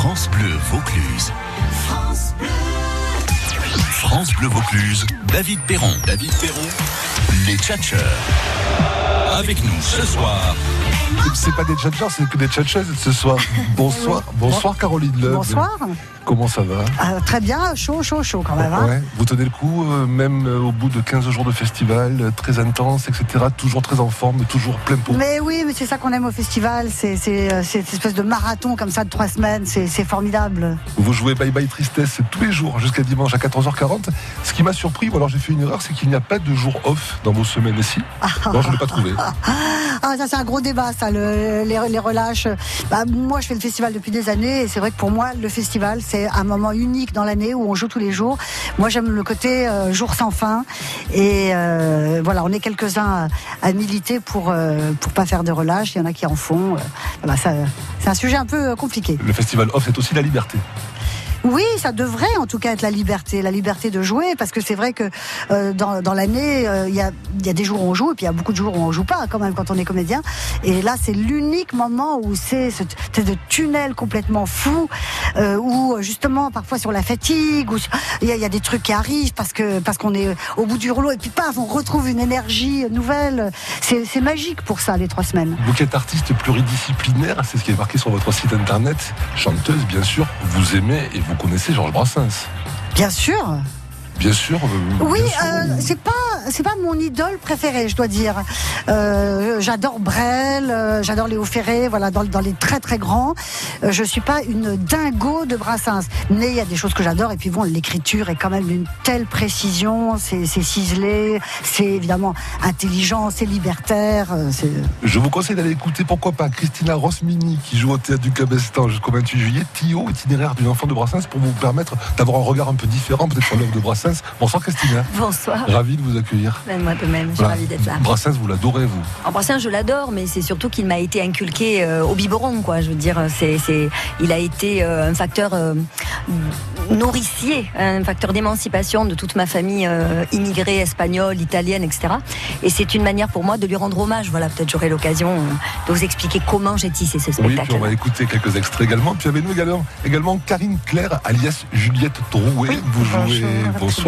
France Bleu Vaucluse. France Bleu. France Bleu Vaucluse, David Perron. David Perron, les tchatcheurs. Avec nous ce soir, C'est pas des tchatcheurs, c'est que des tchatcheuses ce soir. Bonsoir, bonsoir Caroline Loeb. Bonsoir. Comment ça va? Ah, très bien, chaud, chaud, chaud quand même. hein. Ouais, Vous tenez le coup, euh, même euh, au bout de 15 jours de festival, euh, très intense, etc. Toujours très en forme, toujours plein pot. Mais oui, mais c'est ça qu'on aime au festival, c'est cette espèce de marathon comme ça de trois semaines, c'est formidable. Vous jouez Bye Bye Tristesse tous les jours jusqu'à dimanche à 14h40. Ce qui m'a surpris, ou alors j'ai fait une erreur, c'est qu'il n'y a pas de jour off dans vos semaines ici. Non, je ne l'ai pas trouvé. Ah, ça c'est un gros débat, les, les relâches. Bah, moi, je fais le festival depuis des années et c'est vrai que pour moi, le festival, c'est un moment unique dans l'année où on joue tous les jours. Moi, j'aime le côté euh, jour sans fin et euh, voilà, on est quelques-uns à, militer pour euh, pour pas faire de relâche. Il y en a qui en font. euh, ça, c'est un sujet un peu compliqué. Le festival off, c'est aussi la liberté. Oui, ça devrait en tout cas être la liberté, la liberté de jouer, parce que c'est vrai que euh, dans, dans l'année, euh, il y, a, y a des jours où on joue, et puis il y a beaucoup de jours où on joue pas quand même quand on est comédien. Et là, c'est l'unique moment où c'est ce de tunnel complètement fou, euh, où justement parfois sur la fatigue, où il y, a- des trucs qui arrivent parce que parce qu'on est au bout du rouleau, et puis paf, on retrouve une énergie nouvelle. C'est c'est magique pour ça les trois semaines. Vous qui êtes artiste pluridisciplinaire, c'est ce qui est marqué sur votre site internet. Chanteuse, bien sûr, vous aimez et vous connaissez Georges Brassens. Bien sûr. Bien sûr. Oui, euh, c'est pas c'est pas mon idole préférée, je dois dire. Euh, j'adore Brel, euh, j'adore Léo Ferré, voilà dans, dans les très très grands. Euh, je suis pas une dingo de Brassens, mais il y a des choses que j'adore et puis bon, l'écriture est quand même d'une telle précision, c'est ciselé, c'est évidemment intelligent, c'est libertaire, Je vous conseille d'aller écouter, pourquoi pas, Christina Rosmini, qui joue au théâtre du Cabestan jusqu'au 28 juillet, Tio, itinéraire d'une enfant de Brassens, pour vous permettre d'avoir un regard un peu différent, peut-être sur l'œuvre de Brassens. Bonsoir Christina, Bonsoir. ravi de vous accueillir. Ben, moi de même, je suis Voilà. ravie d'être là. Brassens, vous l'adorez, vous. En Brassens, je l'adore, mais c'est surtout qu'il m'a été inculqué euh, au biberon, quoi. Je veux dire, c'est, il a été euh, un facteur euh, nourricier, un facteur d'émancipation de toute ma famille immigrée, espagnole, italienne, etc. Et c'est une manière pour moi de lui rendre hommage. Voilà, peut-être j'aurai l'occasion de vous expliquer comment j'ai tissé ce Oui, spectacle. puis on va écouter quelques extraits également. Puis avec nous également, également Karine Claire, alias Juliette Drouet. vous jouez, bonsoir,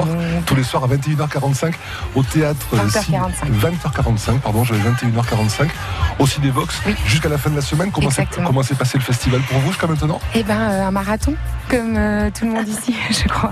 tous les soirs à 21h45 au théâtre 20h45. 20h45, pardon, j'avais 21h45 au Cinévox Oui. jusqu'à la fin de la semaine. Comment s'est comment s'est passé le festival pour vous jusqu'à maintenant? Eh ben, euh, un marathon, comme euh, tout le monde ici, je crois.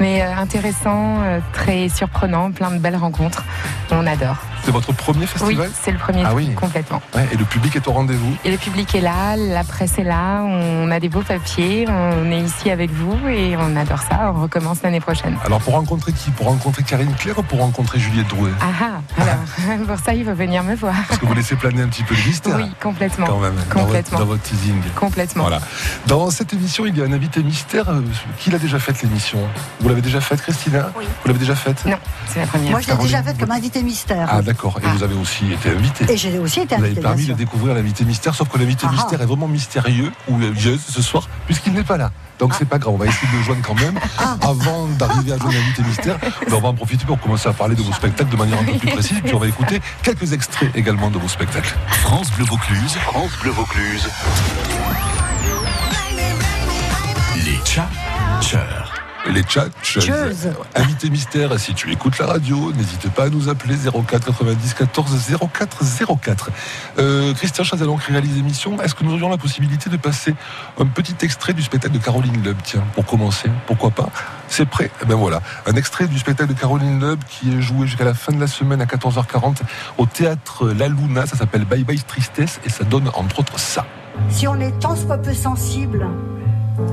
Mais euh, intéressant, très surprenant, plein de belles rencontres. On adore. C'est votre premier Oui, festival? c'est le premier Ah oui. complètement. Ouais, Et le public est au rendez-vous? Et le public est là, la presse est là, on a des beaux papiers, on est ici avec vous et on adore ça. On recommence l'année prochaine. Alors pour rencontrer qui Pour rencontrer Karine Claire ou pour rencontrer Juliette Drouet Ah ah, alors, pour ça, il faut venir me voir. Parce que vous laissez planer un petit peu le mystère. Oui, complètement. Quand même, dans votre, Complètement. dans votre teasing. Complètement. Voilà. Dans cette émission, il y a un invité mystère. euh, Qui l'a déjà faite l'émission? Vous l'avez déjà faite, Christina Oui. Vous l'avez déjà faite? Non, c'est la première. moi je l'ai déjà faite comme invité mystère. Ah d'accord. Et Ah. vous avez aussi été invité. Et j'ai aussi été Vous avez invité. permis de découvrir l'invité mystère, sauf que l'invité Ah mystère est vraiment mystérieux ou ieuse ce soir, puisqu'il n'est pas là. Donc c'est pas grave, on va essayer de le joindre quand même. Ah. Avant d'arriver à joindre l'invité mystère, ben, on va en profiter pour commencer à parler de vos spectacles de manière un peu plus précise. Puis on va écouter quelques extraits également de vos spectacles. France Bleu Vaucluse, France Bleu Vaucluse. Les tchatcheurs. Les chats. Invité mystère, si tu écoutes la radio, n'hésite pas à nous appeler 04 90 14 04 04. Euh, Christian Chazalon qui réalise l'émission, est-ce que nous aurions la possibilité de passer un petit extrait du spectacle de Caroline Loeb? Tiens, pour commencer, pourquoi pas? C'est prêt? Eh ben voilà, un extrait du spectacle de Caroline Loeb qui est joué jusqu'à la fin de la semaine à 14h40 au théâtre La Luna, ça s'appelle Bye Bye Tristesse et ça donne entre autres ça. Si on est tant soit peu sensible,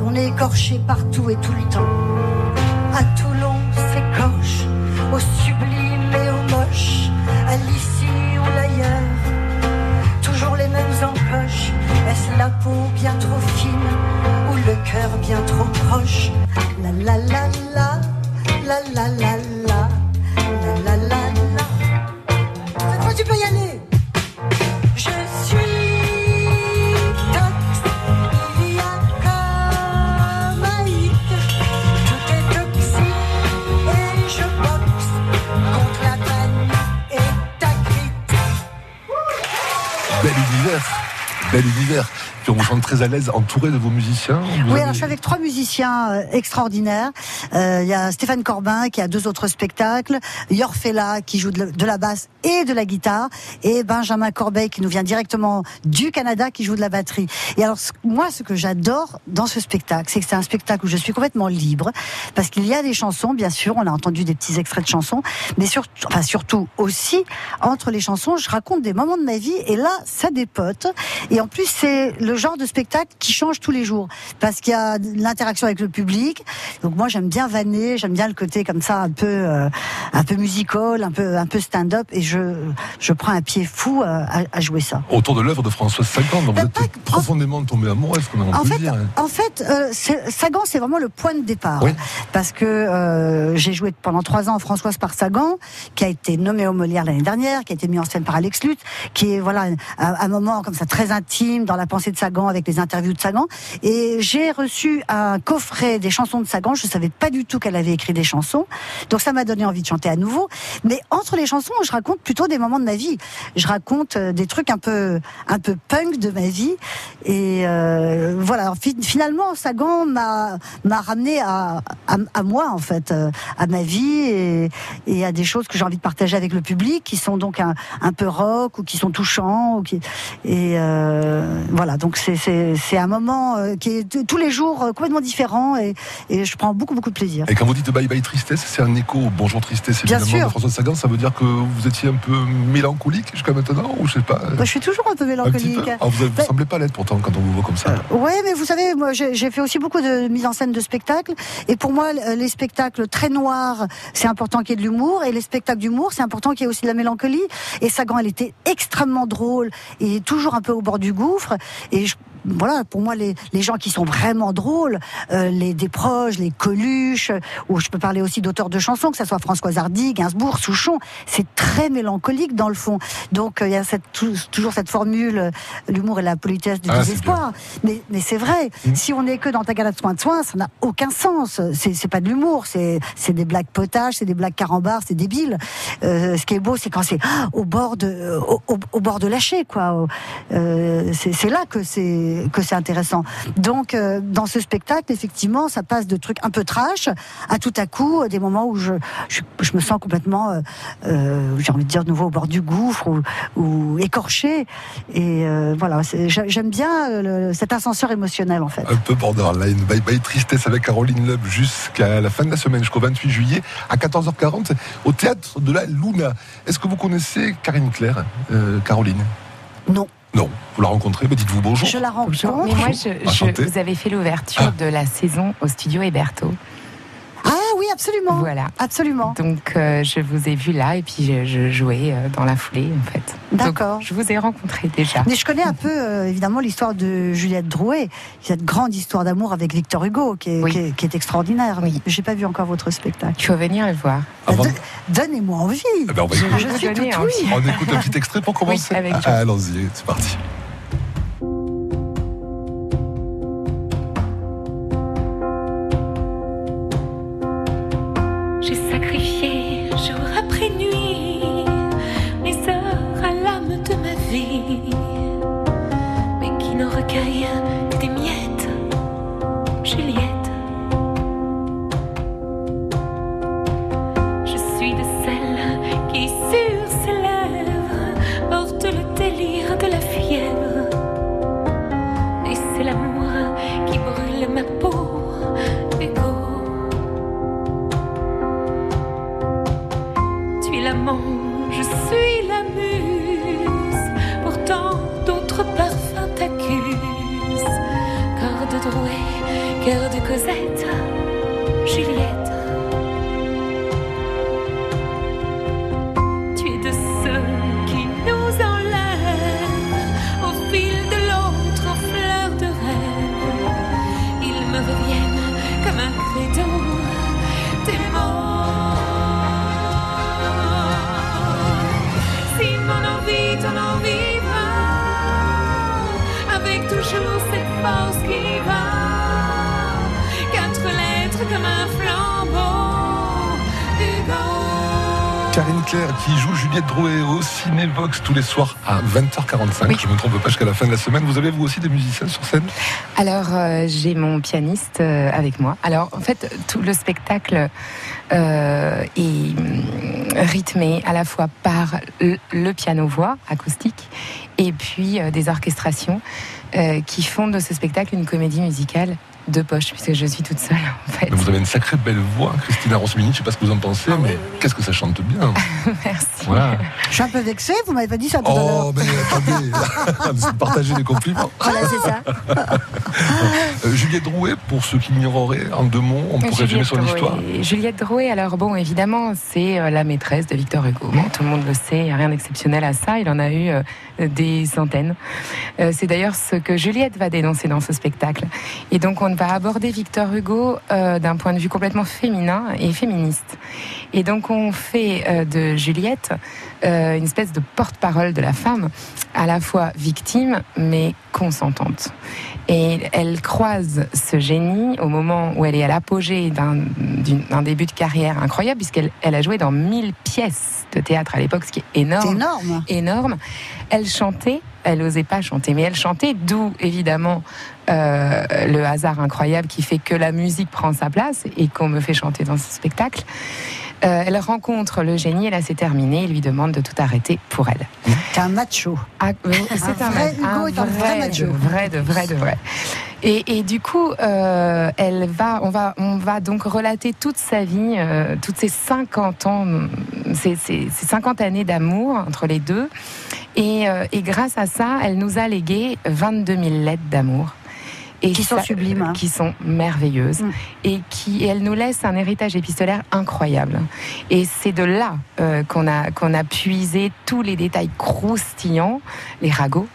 on est écorché partout et tout le temps. À Toulon, on s'écorche, au sublime et au moche, à l'ici ou l'ailleurs. Toujours les mêmes encoches. Est-ce la peau bien trop fine ou le cœur bien trop proche? La la, la la la la, la Bel univers. Puis on vous sent très à l'aise, entouré de vos musiciens. oui, alors je suis avec trois musiciens euh, extraordinaires. Euh, il y a Stéphane Corbin qui a deux autres spectacles, Yorfella qui joue de la basse et de la guitare, et Benjamin Corbeil qui nous vient directement du Canada qui joue de la batterie. Et alors moi, ce que j'adore dans ce spectacle, c'est que c'est un spectacle où je suis complètement libre, parce qu'il y a des chansons, bien sûr, on a entendu des petits extraits de chansons, mais surtout, enfin surtout aussi entre les chansons, je raconte des moments de ma vie, et là, ça dépote. Et en plus, c'est le genre de spectacle qui change tous les jours, parce qu'il y a l'interaction avec le public. Donc moi, j'aime bien vanner, j'aime bien le côté comme ça, un peu, euh, un peu musical, un peu, un peu stand-up, et je, je prends un pied fou à, à jouer ça. Autour de l'œuvre de François Sagan, vous êtes profondément tombé amoureux, est-ce qu'on a en peut fait, dire hein. En fait, euh, Sagan, c'est vraiment le point de départ, parce que euh, j'ai joué pendant trois ans Françoise par Sagan, qui a été nommé au Molière l'année dernière, qui a été mis en scène par Alex Lutz, qui est voilà un, un moment comme ça très intime dans la pensée de Sagan avec les interviews de Sagan. Et j'ai reçu un coffret des chansons de Sagan. Je savais pas du tout qu'elle avait écrit des chansons, donc ça m'a donné envie de chanter à nouveau. Mais entre les chansons, je raconte plutôt des moments de ma vie. Je raconte euh, des trucs un peu un peu punk de ma vie. Et euh, voilà. Finalement, Sagan m'a m'a ramené à, à, moi en fait, euh, à ma vie et, à des choses que j'ai envie de partager avec le public, qui sont donc un, un peu rock ou qui sont touchants. Ou qui, et voilà. Donc c'est c'est un moment euh, qui est tous les jours euh, complètement différent et, et, je prends beaucoup beaucoup de plaisir. Et quand vous dites bye bye tristesse, c'est un écho au Bonjour tristesse évidemment Bien sûr. de François Sagan. Ça veut dire que vous étiez un peu mélancolique jusqu'à maintenant ou je sais pas. je suis toujours un peu mélancolique. Ah, vous ne bah semblez pas l'être pourtant quand on vous voit comme ça. Euh, ouais, mais vous savez, moi j'ai fait aussi beaucoup de mise en scène de spectacles et pour moi les spectacles très noirs, c'est important qu'il y ait de l'humour et les spectacles d'humour, c'est important qu'il y ait aussi de la mélancolie. Et Sagan, elle était extrêmement drôle et toujours un peu au bord du gouffre et je voilà, pour moi, les, les gens qui sont vraiment drôles, euh, les des proches, les Coluche, ou je peux parler aussi d'auteurs de chansons, que ce soit François Hardy, Gainsbourg, Souchon, c'est très mélancolique dans le fond. Donc euh, il y a cette, toujours cette formule, euh, l'humour et la politesse du ah, désespoir. Mais, mais c'est vrai, mmh. si on n'est que dans ta galette de soins de soins, ça n'a aucun sens. C'est pas de l'humour, c'est des blagues potages, c'est des blagues carambars, c'est débile. Euh, ce qui est beau, c'est quand c'est au bord de au, au, bord de lâcher, quoi. Euh, c'est là que c'est que c'est intéressant. Donc, euh, dans ce spectacle, effectivement, ça passe de trucs un peu trash à tout à coup des moments où je, je, me sens complètement, euh, euh, j'ai envie de dire de nouveau au bord du gouffre ou, ou écorché. Et voilà, j'aime bien cet ascenseur émotionnel en fait. Un peu borderline. Bye bye tristesse avec Caroline Loeb jusqu'à la fin de la semaine, jusqu'au 28 juillet à 14h40 au théâtre de la Luna. Est-ce que vous connaissez Karine Claire, Caroline? Non. Non, vous la rencontrez, mais dites-vous bonjour. Je la rencontre. Mais moi, je, vous avez fait l'ouverture ah. de la saison au studio Héberto. Ah oui, absolument. Voilà. Absolument. Donc, euh, je vous ai vu là et puis je, jouais euh, dans la foulée, en fait. D'accord. Je vous ai rencontré déjà. Mais je connais un peu, euh, évidemment, l'histoire de Juliette Drouet, cette grande histoire d'amour avec Victor Hugo, qui est, qui est, extraordinaire. Oui. J'ai pas vu encore votre spectacle. Tu vas venir le voir. Donnez-moi envie. Eh ben, on je, suis tout On écoute un petit extrait pour commencer. Ah, allons-y, c'est parti. de celle qui sur ses lèvres porte le délire de la fièvre. Et c'est l'amour qui brûle ma peau d'égo. Tu es l'amant, je suis la muse. Pourtant d'autres parfums t'accusent. Corde de Drouet, cœur de Cosette. Qui joue Juliette Drouet au Cinévox tous les soirs à 20h45. Je ne me trompe pas jusqu'à la fin de la semaine. Vous avez vous aussi des musiciens sur scène? Alors euh, j'ai mon pianiste euh, avec moi. Alors en fait tout le spectacle euh, est hum, rythmé à la fois par le, piano-voix acoustique et puis des orchestrations qui font de ce spectacle une comédie musicale de poche, puisque je suis toute seule. En fait. vous avez une sacrée belle voix, Christina Rosmini. Je ne sais pas ce que vous en pensez, ah mais qu'est-ce que ça chante bien. Merci. Je suis un peu vexée, vous m'avez pas dit ça tout Oh, mais attendez, partagez les compliments. Voilà, c'est ça. Euh, Juliette Drouet, pour ceux qui l'ignoreraient, en deux mots, on pourrait résumer son histoire. Juliette Drouet, alors bon, évidemment, c'est euh, la maîtresse de Victor Hugo. tout le monde le sait, il n'y a rien d'exceptionnel à ça. Il en a eu euh, des centaines. c'est d'ailleurs ce que Juliette va dénoncer dans ce spectacle. Et donc, on va aborder Victor Hugo euh, d'un point de vue complètement féminin et féministe. Et donc on fait euh, de Juliette euh, une espèce de porte-parole de la femme, à la fois victime mais consentante. Et elle croise ce génie au moment où elle est à l'apogée d'un début de carrière incroyable, puisqu'elle elle a joué dans 1000 pièces de théâtre à l'époque, ce qui est énorme. énorme. Énorme. Elle chantait, elle n'osait pas chanter, mais elle chantait, d'où évidemment euh, le hasard incroyable qui fait que la musique prend sa place et qu'on me fait chanter dans ce spectacle. Euh, elle rencontre le génie, et là c'est terminé, il lui demande de tout arrêter pour elle. C'est un macho. Ah, c'est un, vrai, Hugo est un vrai, macho. De vrai, de vrai, de vrai. Et, du coup, euh, elle va, on va, on va donc relater toute sa vie, toutes ces 50 ans, ces, ces 50 années d'amour entre les deux. Et, et, grâce à ça, elle nous a légué 22 000 lettres d'amour et qui sont sublimes, hein. qui sont merveilleuses mm. et qui elles nous laissent un héritage épistolaire incroyable. Et c'est de là euh, qu'on a qu'on a puisé tous les détails croustillants, les ragots.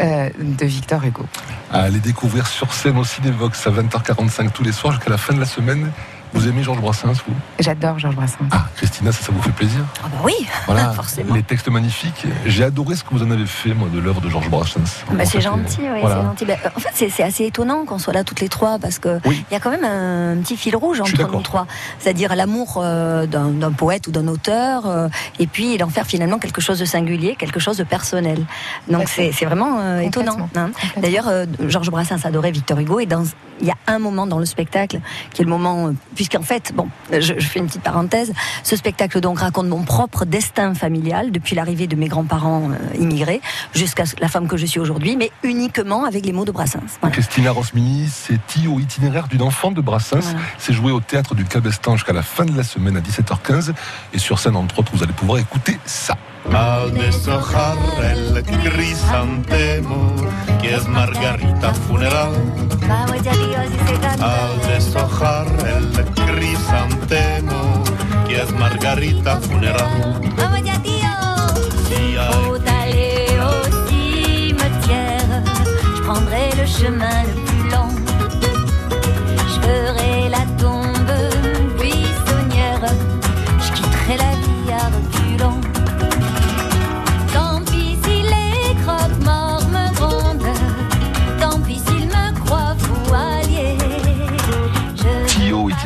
Euh, de Victor Hugo. À les découvrir sur scène au Cinévox à 20h45 tous les soirs jusqu'à la fin de la semaine. Vous aimez Georges Brassens, vous? J'adore Georges Brassens. Ah, Christina, ça, ça vous fait plaisir? Ah bah oui, voilà, forcément. Les textes magnifiques. J'ai adoré ce que vous en avez fait, moi, de l'œuvre de Georges Brassens. Bah, c'est gentil, oui, c'est gentil. Bah, en fait, c'est assez étonnant qu'on soit là toutes les trois, parce qu'il il y a quand même un petit fil rouge entre nous trois. C'est-à-dire l'amour euh, d'un poète ou d'un auteur, euh, et puis d'en faire finalement quelque chose de singulier, quelque chose de personnel. Donc c'est vraiment euh, étonnant. Hein. D'ailleurs, Georges Brassens adorait Victor Hugo, et dans, il y a un moment dans le spectacle, qui est le moment puisqu'en fait, bon, je, fais une petite parenthèse, ce spectacle donc raconte mon propre destin familial depuis l'arrivée de mes grands-parents euh, immigrés jusqu'à la femme que je suis aujourd'hui, mais uniquement avec les mots de Brassens. Christina Rosmini, c'est au itinéraire d'une enfant de Brassens. C'est joué au théâtre du Cabestan jusqu'à la fin de la semaine à 17h15. Et sur scène, entre autres, vous allez pouvoir écouter ça. Al deshojar el crisantemo, que es Margarita funeral. Al deshojar el crisantemo, que es Margarita funeral. Vamos ya, au cimetière, je prendrai le chemin le plus long. Je ferai la tombe buissonnière, je quitterai la vie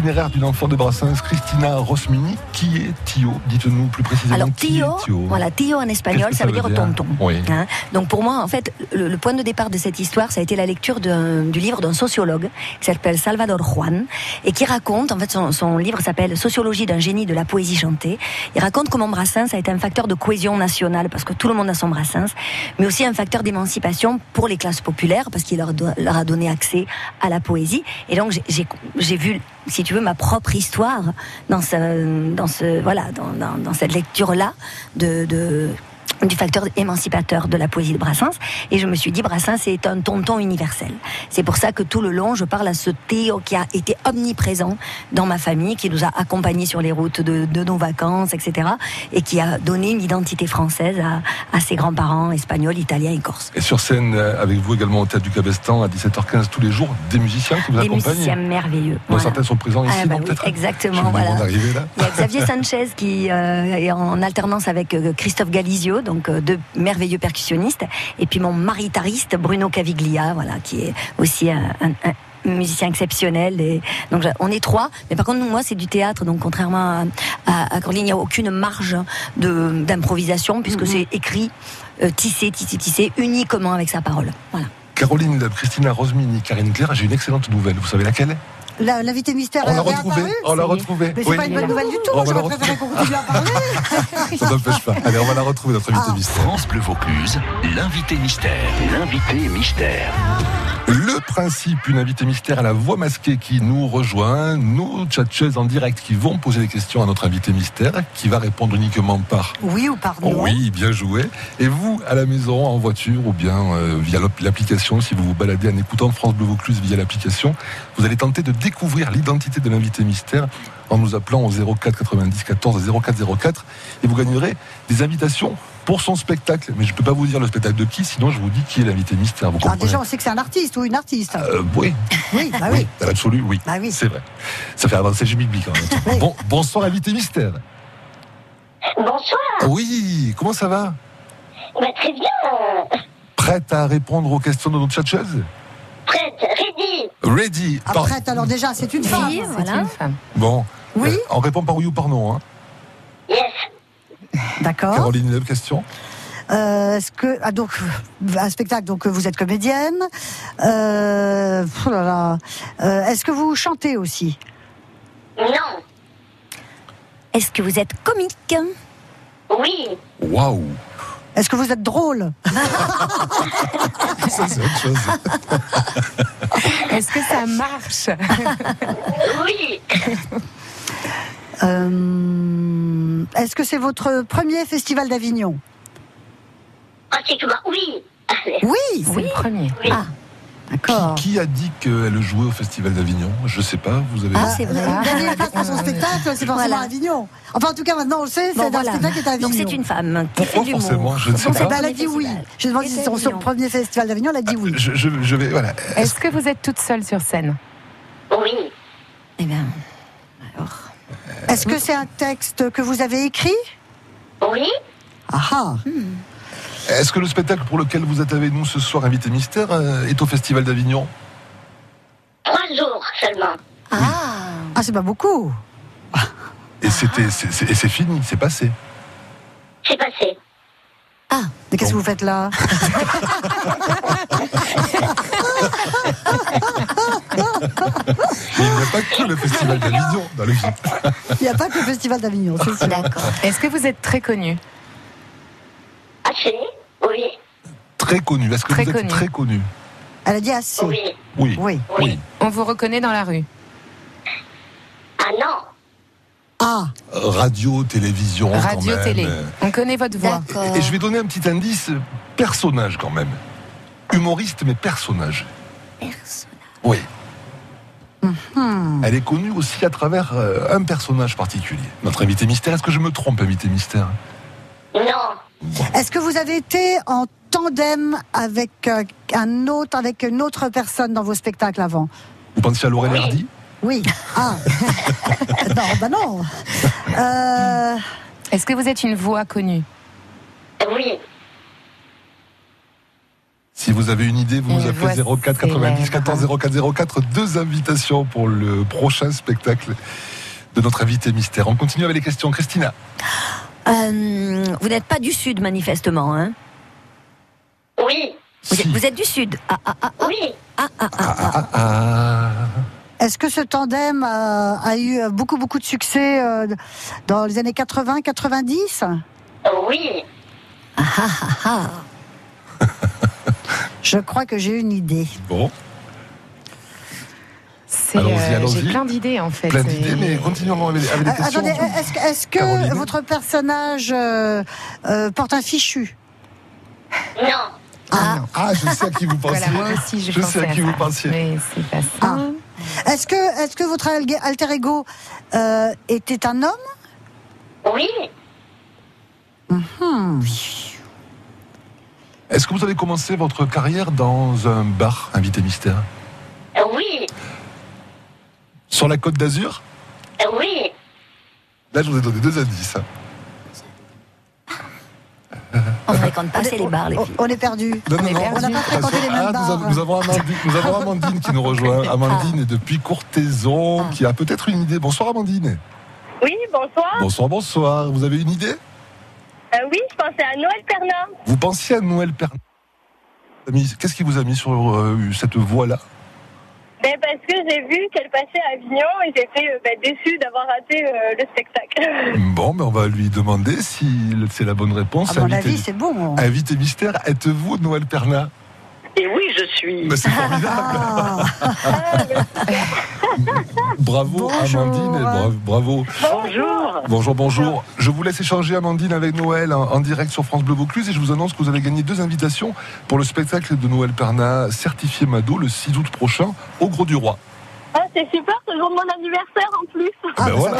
d'une enfant de Brassens, Christina Rosmini. Qui est Tio? Dites-nous plus précisément. Alors Tio, voilà, Tio en espagnol, ça, veut dire, tonton. Hein. Donc pour moi, en fait, le, point de départ de cette histoire, ça a été la lecture du livre d'un sociologue qui s'appelle Salvador Juan et qui raconte, en fait, son, livre s'appelle Sociologie d'un génie de la poésie chantée. Il raconte comment Brassens a été un facteur de cohésion nationale parce que tout le monde a son Brassens, mais aussi un facteur d'émancipation pour les classes populaires parce qu'il leur, leur a donné accès à la poésie. Et donc j'ai vu si tu veux, ma propre histoire dans ce, dans ce, voilà, dans, dans, dans cette lecture-là de, de du facteur émancipateur de la poésie de Brassens. Et je me suis dit, Brassens est un tonton universel. C'est pour ça que tout le long, je parle à ce Théo qui a été omniprésent dans ma famille, qui nous a accompagnés sur les routes de, de nos vacances, etc. Et qui a donné une identité française à, à ses grands-parents espagnols, italiens et corses. Et sur scène, euh, avec vous également au Théâtre du Cabestan, à 17h15 tous les jours, des musiciens qui vous accompagnent Des musiciens merveilleux. Certains sont présents ici, ah, bah oui, Exactement, voilà. Il y a Xavier Sanchez qui euh, est en alternance avec euh, Christophe Galizio, donc euh, deux merveilleux percussionnistes, et puis mon maritariste Bruno Caviglia, voilà, qui est aussi un, musiciens exceptionnels. Et donc on est trois, mais par contre moi c'est du théâtre, donc contrairement à, à, Caroline, il n'y a aucune marge d'improvisation puisque c'est écrit, euh, tissé, tissé, tissé, uniquement avec sa parole. Voilà. Caroline, Christina Rosmini, Karine Claire, j'ai une excellente nouvelle. Vous savez laquelle? L'invité mystère on l'a retrouvé. On l'a retrouvé. Mais c'est pas une bonne nouvelle du tout. J'aurais préféré qu'on continue à parler. Ça n'empêche pas. Allez, on va la retrouver, notre invité ah. mystère. France Bleu Vaucluse, l'invité mystère. L'invité mystère. Le principe, une invitée mystère à la voix masquée qui nous rejoint, nos tchatcheuses en direct qui vont poser des questions à notre invité mystère, qui va répondre uniquement par oui ou par non. Oui, bien joué. Et vous, à la maison, en voiture ou bien euh, via l'application, si vous vous baladez en écoutant France Bleu Vaucluse via l'application, vous allez tenter de découvrir l'identité de l'invité mystère en nous appelant au 04 90 14 04 04 et vous gagnerez des invitations pour son spectacle. Mais je ne peux pas vous dire le spectacle de qui, sinon je vous dis qui est l'invité mystère. Vous Alors ah, déjà, on sait que c'est un artiste ou une artiste. Euh, oui. Oui, bah oui. L'absolu, oui. Bah oui. C'est vrai. Ça fait avancer Jimmy quand même. bon, bonsoir, invité mystère. Bonsoir. Oui, comment ça va? Bah, Très bien. Prête à répondre aux questions de notre chatcheuse ready. Prête, alors déjà, c'est une femme. Oui, voilà. Une femme. Bon. Oui. Euh, on répond par oui ou par non. Hein. Yes. D'accord. Caroline, une question euh, est-ce que ah, donc un spectacle donc vous êtes comédienne euh, oh là euh, est-ce que vous chantez aussi? Non. Est-ce que vous êtes comique? Oui. Waouh. Est-ce que vous êtes drôle Ça c'est autre chose. Est-ce que ça marche Oui. Euh, est-ce que c'est votre premier festival d'Avignon? Ah, c'est oui. Oui, c'est le premier. Ah, d'accord. Qui, qui, a dit qu'elle jouait au Festival d'Avignon? Je sais pas, vous avez... Ah, c'est vrai. Daniel Passe pour son spectacle, c'est forcément voilà. Avignon. Enfin, en tout cas, maintenant, on le sait, c'est bon, voilà. un spectacle qui est à Avignon. Donc c'est une femme qui Pourquoi fait forcément Je ne sais pas. Elle a dit oui. Je demande si c'est son premier festival d'Avignon, elle a dit oui. Je, je, je vais, voilà. Est-ce que vous êtes toute seule sur scène? Oui. Eh bien, alors... Est-ce que c'est un texte que vous avez écrit? Oui. Ah ah. Hmm. Est-ce que le spectacle pour lequel vous êtes avec nous ce soir, Invité Mystère, euh, est au Festival d'Avignon? Trois jours seulement. Ah, ah c'est pas beaucoup. Et c'était, et c'est fini, c'est passé. C'est passé. Ah, mais qu'est-ce que vous faites là il n'y a pas que le Festival d'Avignon dans le film. Il n'y a pas que le Festival d'Avignon, c'est sûr. D'accord. Est-ce que vous êtes très connu? Assez, oui. Très connu. Est-ce que très vous êtes connu. très connu Elle a dit assez. Oui. Oui. Oui. oui. On vous reconnaît dans la rue Ah non. Ah. Radio, télévision. Radio, quand même. télé. On connaît votre voix. Et, et je vais donner un petit indice personnage quand même. Humoriste, mais personnage. Personnage. Oui. Mhm. Elle est connue aussi à travers euh, un personnage particulier. Notre invité mystère, est-ce que je me trompe, invité mystère? Non. Est-ce que vous avez été en tandem avec euh, un autre, avec une autre personne dans vos spectacles avant Vous pensez à Laurel Oui. Hardy? Oui. Ah. non, bah non. Euh, Est-ce que vous êtes une voix connue? Oui. Si vous avez une idée, vous nous appelez voix 04 90 célèbre. 14 04 04. Deux invitations pour le prochain spectacle de notre invité mystère. On continue avec les questions. Christina, Euh, vous n'êtes pas du Sud, manifestement. Hein? Oui. vous, êtes, Si. vous êtes du Sud. Ah, ah, ah, Oui. ah, ah, ah, ah, ah, ah. Est-ce que ce tandem a, a eu beaucoup, beaucoup de succès euh, dans les années 80, 90 Oui. ah, ah, ah, ah. Je crois que j'ai une idée. Bon, C'est, euh. J'ai plein d'idées en fait. plein d'idées, mais continuons avec, Euh, questions. attendez, est-ce que, est-ce que Caroline votre personnage euh, euh, porte un fichu? Non. Ah. Ah, je sais à qui vous pensez. Voilà, moi aussi je, sais à qui vous pensiez. Mais c'est pas ça. Ah. Est-ce que, est-ce que votre alter ego euh, était un homme? Oui. Hmm. Est-ce que vous avez commencé votre carrière dans un bar, invité mystère? Oui. Sur la côte d'Azur? Oui. Là, je vous ai donné deux indices. On ne fréquente pas, c'est les bars, les on- filles. on est perdu. Non, non, est non, perdu. On n'a pas fréquenté les Ah, mêmes bars. avons, nous avons Amandine, nous avons Amandine qui nous rejoint. Amandine est depuis Courtaison, Ah. qui a peut-être une idée. Bonsoir Amandine. Oui, bonsoir. Bonsoir, bonsoir. Vous avez une idée? Euh, oui, je pensais à Noël Pernin. Vous pensiez à Noël Pernat Qu'est-ce qui vous a mis sur euh, cette voie-là? Ben, parce que j'ai vu qu'elle passait à Avignon et j'étais euh, ben, déçue d'avoir raté euh, le spectacle. Bon, mais on va lui demander si c'est la bonne réponse. À mon Invité- avis, c'est bon. Invité mystère, êtes-vous Noël Pernat Et oui, je suis. C'est formidable. Bravo Bonjour. Amandine, et bra- bravo. Bonjour. Bonjour, bonjour. Je vous laisse échanger Amandine avec Noël en, en direct sur France Bleu Vaucluse et je vous annonce que vous avez gagné deux invitations pour le spectacle de Noël Pernat certifié Mado le 6 août prochain au Gros du Roi. C'est super, c'est le jour de mon anniversaire en plus. ah, Ben bah, voilà.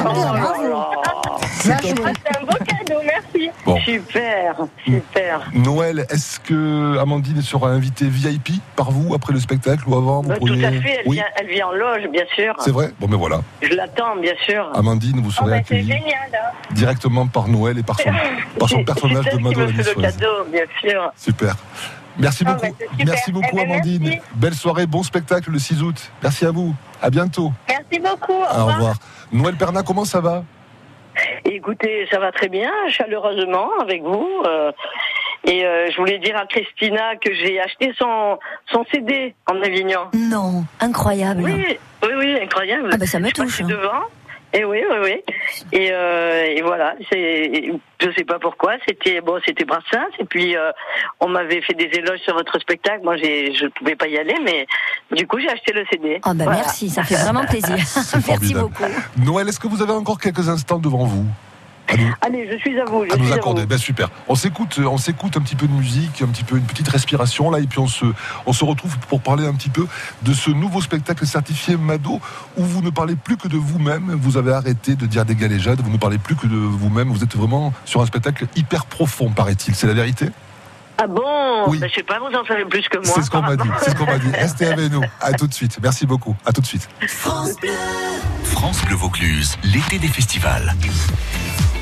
Ah, c'est un beau cadeau, merci. Bon. Super, super. Noël, est-ce que Amandine sera invitée VIP par vous après le spectacle ou avant vous Bah, tout à fait, elle, Oui, vient, elle vient en loge, bien sûr. c'est vrai. Bon, mais voilà. Je l'attends, bien sûr. Amandine, vous Oh, serez c'est accueillie génial. hein. directement par Noël et par son, par son personnage de elle qui Mado me la fait le Niçoise. cadeau, bien sûr. Super. Merci Ah, beaucoup. bah, merci beaucoup Eh ben, Amandine. merci. Belle soirée, bon spectacle le 6 août. Merci à vous. À bientôt. Merci beaucoup. Au Au revoir. revoir. Noël Pernat, comment ça va? Écoutez, ça va très bien, chaleureusement, avec vous. euh, et euh, je voulais dire à Christina que j'ai acheté son, son CD en Avignon. Non, incroyable. Oui, oui, oui, incroyable. Ah bah ça me Je touche. hein. devant. Et oui, oui, oui. Et, euh, et voilà, c'est, je sais pas pourquoi, c'était bon, c'était Brassens. Et puis euh, on m'avait fait des éloges sur votre spectacle. Moi, j'ai, je pouvais pas y aller, mais du coup, j'ai acheté le CD. Ah bah Voilà. merci, ça fait vraiment plaisir. Merci beaucoup. Noël, est-ce que vous avez encore quelques instants devant vous? Nous, Allez, je suis à vous. Je à nous à accorder vous. Ben, Super. On s'écoute, on s'écoute un petit peu de musique, un petit peu une petite respiration là, et puis on se, on se retrouve pour parler un petit peu de ce nouveau spectacle certifié Mado où vous ne parlez plus que de vous-même. Vous avez arrêté de dire des galéjades. Vous ne parlez plus que de vous-même. Vous êtes vraiment sur un spectacle hyper profond, paraît-il. C'est la vérité? Ah bon? Oui. Ben, Je sais pas, vous en savez plus que moi. C'est ce qu'on m'a dit. C'est ce qu'on m'a dit. Restez avec nous. À tout de suite. Merci beaucoup. À tout de suite. France Bleu Vaucluse, l'été des festivals.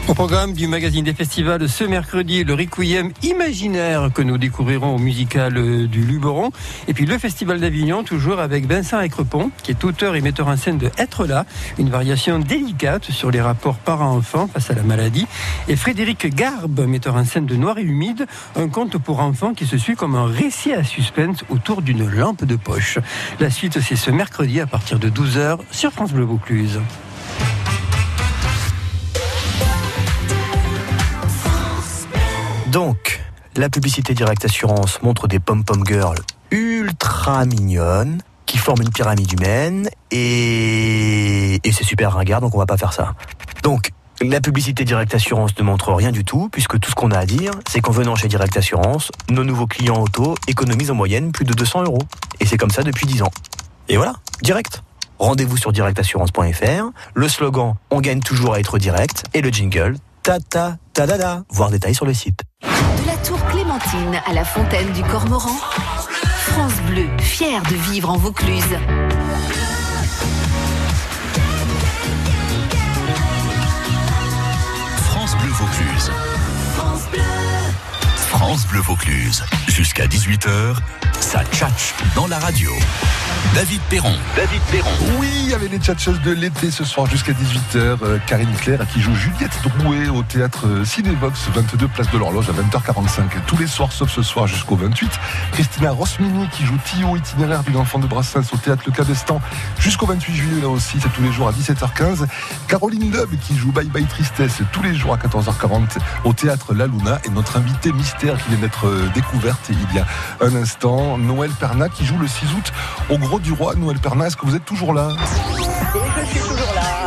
Au programme du magazine des festivals ce mercredi, le Requiem imaginaire que nous découvrirons au musical euh, du Luberon. Et puis le Festival d'Avignon, toujours avec Vincent Écrepont, qui est auteur et metteur en scène de Être là, une variation délicate sur les rapports parents-enfants face à la maladie. Et Frédéric Garbe, metteur en scène de Noir et Humide, un conte pour enfants qui se suit comme un récit à suspense autour d'une lampe de poche. La suite, c'est ce mercredi à partir de 12h sur France Bleu Vaucluse. Donc, la publicité Direct Assurance montre des pom-pom girls ultra mignonnes qui forment une pyramide humaine et, et c'est super ringard donc on va pas faire ça. Donc, la publicité Direct Assurance ne montre rien du tout puisque tout ce qu'on a à dire c'est qu'en venant chez Direct Assurance, nos nouveaux clients auto économisent en moyenne plus de 200 euros. Et c'est comme ça depuis 10 ans. Et voilà, direct. Rendez-vous sur directassurance.fr. Le slogan On gagne toujours à être direct et le jingle ta ta ta da da. Voir détails sur le site. De la tour Clémentine à la fontaine du Cormoran, France Bleu, fière de vivre en Vaucluse. France Bleu Vaucluse. France Bleu Vaucluse. Jusqu'à 18h, ça tchatche dans la radio. David Perron. David Perron. Oui, avec les tchatcheuses de l'été ce soir jusqu'à 18h. euh, Karine Claire qui joue Juliette Drouet au théâtre euh, Cinévox, 22 place de l'horloge à 20h45. Tous les soirs sauf ce soir jusqu'au 28. Christina Rosmini qui joue Tio itinéraire d'une enfant de Brassens au théâtre Le Cabestan jusqu'au 28 juillet là aussi. C'est tous les jours à 17h15. Caroline Loeb qui joue Bye Bye Tristesse tous les jours à 14h40 au théâtre La Luna. Et notre invité mystère qui vient d'être euh, découverte il y a un instant, Noël Perna qui joue le 6 août au Gros du Roi. Noël Perna, est-ce que vous êtes toujours là toujours là?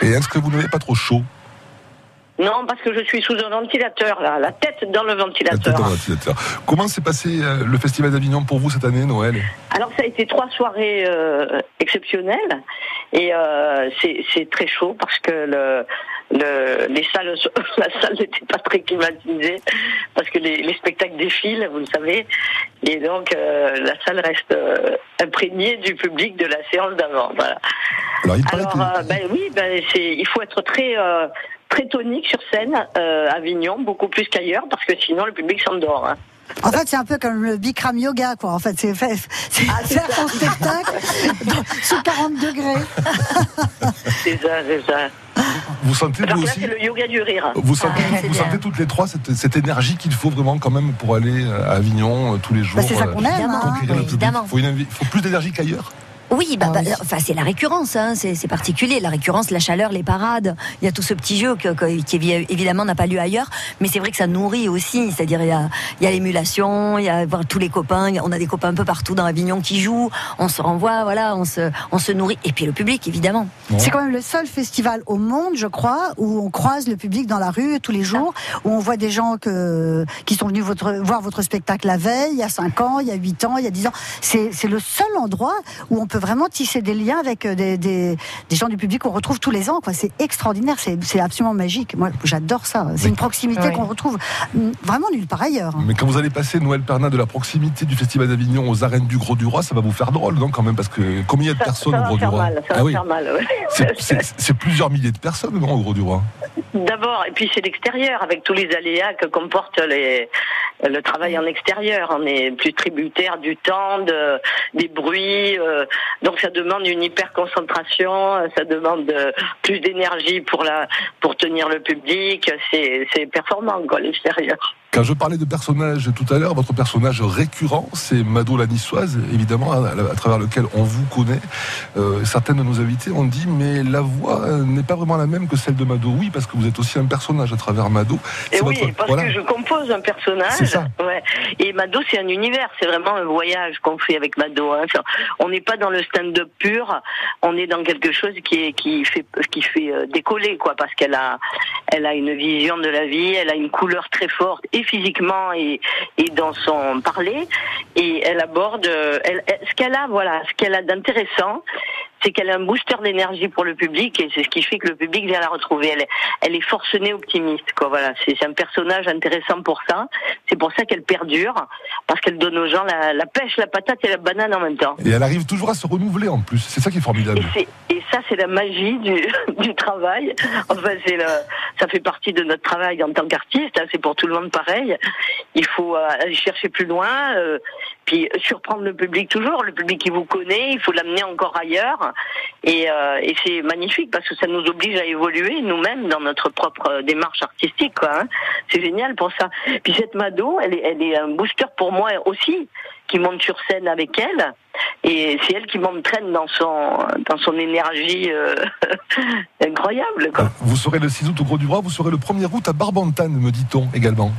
Et est-ce que vous n'avez pas trop chaud? Non, parce que je suis sous un ventilateur, là, la tête dans le La tête ventilateur. dans le ventilateur. Comment s'est passé euh, le Festival d'Avignon pour vous cette année, Noël? Alors, ça a été trois soirées euh, exceptionnelles. Et euh, c'est très chaud parce que le, le, les salles, la salle n'était pas très climatisée parce que les, les spectacles défilent, vous le savez. Et donc, euh, la salle reste euh, imprégnée du public de la séance d'avant. Voilà. Alors, il Alors, euh, ben oui, ben il faut être très, très tonique sur scène, euh, à Avignon, beaucoup plus qu'ailleurs, parce que sinon le public s'endort. hein. En fait, c'est un peu comme le Bikram Yoga, quoi. En fait, c'est c'est faire son spectacle sous 40 degrés. C'est ça, c'est ça. Vous sentez Alors vous là, aussi c'est le yoga du rire. vous sentez, Ah, vous sentez toutes les trois cette, cette énergie qu'il faut vraiment quand même pour aller à Avignon euh, tous les jours. Bah, c'est ça euh, qu'on aime. Évidemment. hein. Il faut, une envie- faut plus d'énergie qu'ailleurs. Oui, bah, Ah bah, enfin c'est la récurrence, hein, c'est c'est particulier, la récurrence, la chaleur, les parades. Il y a tout ce petit jeu que- que- qui évi- évidemment n'a pas lieu ailleurs, mais c'est vrai que ça nourrit aussi. C'est-à-dire il y a, il y a l'émulation, il y a voir tous les copains. a- on a des copains un peu partout dans Avignon qui jouent. On se renvoie, voilà, on se, on se nourrit. Et puis le public, évidemment. C'est quand même le seul festival au monde, je crois, où on croise le public dans la rue tous les jours, où on voit des gens que, qui sont venus votre, voir votre spectacle la veille, il y a 5 ans, il y a 8 ans, il y a 10 ans. C'est c'est le seul endroit où on peut vraiment tisser des liens avec euh, des, des, des gens du public qu'on retrouve tous les ans. quoi. C'est extraordinaire, c'est c'est absolument magique. Moi, j'adore ça. C'est Oui. une proximité Oui. qu'on retrouve mm, vraiment nulle part ailleurs. Mais quand vous allez passer Noël Pernin de la proximité du Festival d'Avignon aux arènes du Gros du Roi, ça va vous faire drôle, non, quand même Parce que combien il y a de Ça, personnes ça au va Gros du Roi mal, ça va Ah oui, faire mal. ouais. c'est- plusieurs milliers de personnes, non, au Gros du Roi D'abord, et puis c'est l'extérieur, avec tous les aléas que comporte les, le travail en extérieur. On est plus tributaire du temps, de, des bruits, euh, donc ça demande une hyper concentration, euh, ça demande euh, plus d'énergie pour la pour tenir le public. C'est c'est performant quoi l'extérieur. Quand je parlais de personnage tout à l'heure, votre personnage récurrent, c'est Mado la niçoise, évidemment, à, à travers lequel on vous connaît. Euh, certaines de nos invités ont dit, mais la voix euh, n'est pas vraiment la même que celle de Mado. Oui, parce que vous êtes aussi un personnage à travers Mado. Et oui, votre- parce voilà. que je compose un personnage. C'est ça. Ouais. Et Mado, c'est un univers, c'est vraiment un voyage qu'on fait avec Mado. hein. On n'est pas dans le stand-up pur, on est dans quelque chose qui fait qui fait euh, décoller quoi, parce qu'elle a elle a une vision de la vie, elle a une couleur très forte et physiquement et et dans son parler et elle aborde euh, ce qu'elle a voilà ce qu'elle a d'intéressant c'est qu'elle a un booster d'énergie pour le public et c'est ce qui fait que le public vient la retrouver. Elle est, elle est forcenée optimiste, quoi. Voilà, c'est un personnage intéressant pour ça. C'est pour ça qu'elle perdure parce qu'elle donne aux gens la, la pêche, la patate et la banane en même temps. Et elle arrive toujours à se renouveler en plus. C'est ça qui est formidable. Et, ça, c'est la magie du, du travail. Enfin, c'est le, ça fait partie de notre travail en tant qu'artiste. hein, c'est pour tout le monde pareil. Il faut euh, aller chercher plus loin, euh, puis surprendre le public toujours. Le public qui vous connaît, il faut l'amener encore ailleurs. Et, euh, c'est magnifique parce que ça nous oblige à évoluer nous-mêmes dans notre propre euh, démarche artistique. Hein. C'est génial pour ça. Puis cette Mado, elle est, un booster pour moi aussi, qui monte sur scène avec elle. Et c'est elle qui m'entraîne dans son dans son énergie euh, incroyable. Vous serez le 6 août au Gros du Roi, vous serez le 1er août à Barbantane, me dit-on également.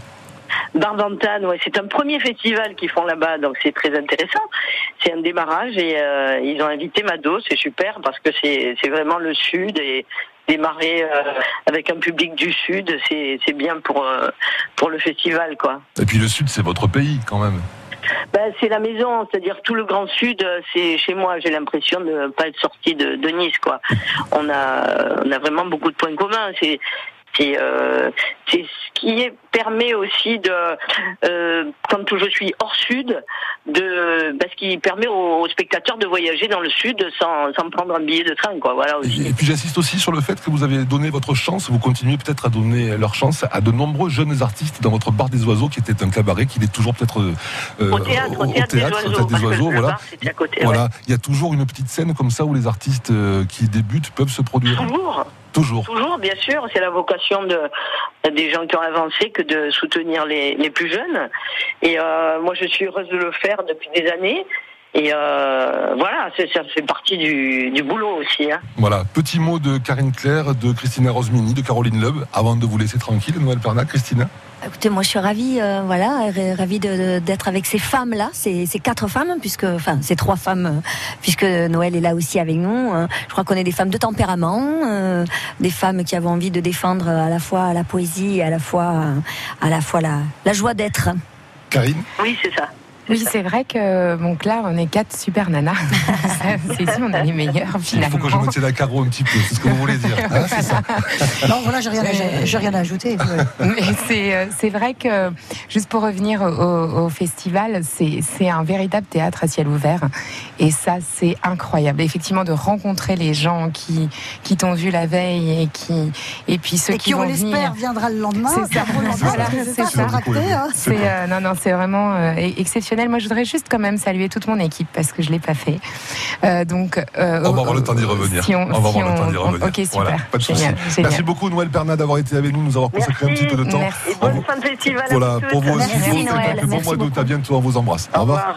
Barbantane, ouais, c'est un premier festival qu'ils font là-bas, donc c'est très intéressant. C'est un démarrage et euh, ils ont invité Mado, c'est super parce que c'est vraiment le sud et démarrer euh, avec un public du sud, c'est c'est bien pour euh, pour le festival quoi. Et puis le Sud, c'est votre pays quand même. Ben, c'est la maison, c'est-à-dire tout le Grand Sud, c'est chez moi. J'ai l'impression de ne pas être sorti de, de Nice, quoi. On a, on a vraiment beaucoup de points communs. C'est, c'est, euh, c'est ce qui permet aussi de, euh, quand je suis hors Sud, de, ben, ce qui permet aux, aux spectateurs de voyager dans le Sud sans, sans prendre un billet de train, quoi. Voilà aussi. Et puis j'insiste aussi sur le fait que vous avez donné votre chance, vous continuez peut-être à donner leur chance à de nombreux jeunes artistes dans votre bar des oiseaux, qui était un cabaret, qui est toujours peut-être euh, Au théâtre, au théâtre des oiseaux, théâtre des voilà. bar, à côté, Voilà, ouais. il y a toujours une petite scène comme ça où les artistes euh, qui débutent peuvent se produire. Toujours. Toujours. Toujours, bien sûr, c'est la vocation de des gens qui ont avancé que de soutenir les, les plus jeunes. Et euh, moi, je suis heureuse de le faire depuis des années. Et euh, voilà, ça fait partie du, du boulot aussi. Hein. Voilà, petit mot de Karine Claire, de Christina Rosmini, de Caroline Loeb, avant de vous laisser tranquille, Noël Pernac, Christina. Écoutez, moi je suis ravie, euh, voilà, ravie de- de- d'être avec ces femmes-là, ces, ces quatre femmes, puisque, enfin, ces trois femmes, euh, puisque Noël est là aussi avec nous. euh, je crois qu'on est des femmes de tempérament, euh, des femmes qui avons envie de défendre à la fois la poésie et à la fois, euh, à la fois la, la joie d'être. Karine? Oui, c'est ça. Oui, c'est vrai que donc là, on est quatre super nanas. c'est ici, on est les meilleurs finalement. Il faut que je me tienne à carreau un petit peu, c'est ce que vous voulez dire. Ça. Non, voilà, j'ai rien, rien à ajouter. Mais c'est, euh, c'est vrai que, juste pour revenir au, au festival, c'est, un véritable théâtre à ciel ouvert. Et ça, c'est incroyable. Effectivement, de rencontrer les gens qui, qui t'ont vu la veille et qui, et puis ceux Et qui, on vont l'espère, venir. viendra le lendemain. C'est ça. Voilà, c'est hein. Euh, non non c'est vraiment euh, exceptionnel. Moi je voudrais juste quand même saluer toute mon équipe parce que je l'ai pas fait. Euh, donc euh, On va avoir le temps d'y revenir. si on- on va si avoir le temps d'y on- revenir. Ok super. Voilà, pas de génial, génial. Merci beaucoup Noël Bernard d'avoir été avec nous, nous avoir consacré un petit peu de temps. Merci. Et bonne fin de festival à Voilà, pour vous aussi, Merci, bon Noël. bon mois d'août, à bientôt, on vous embrasse. Au revoir.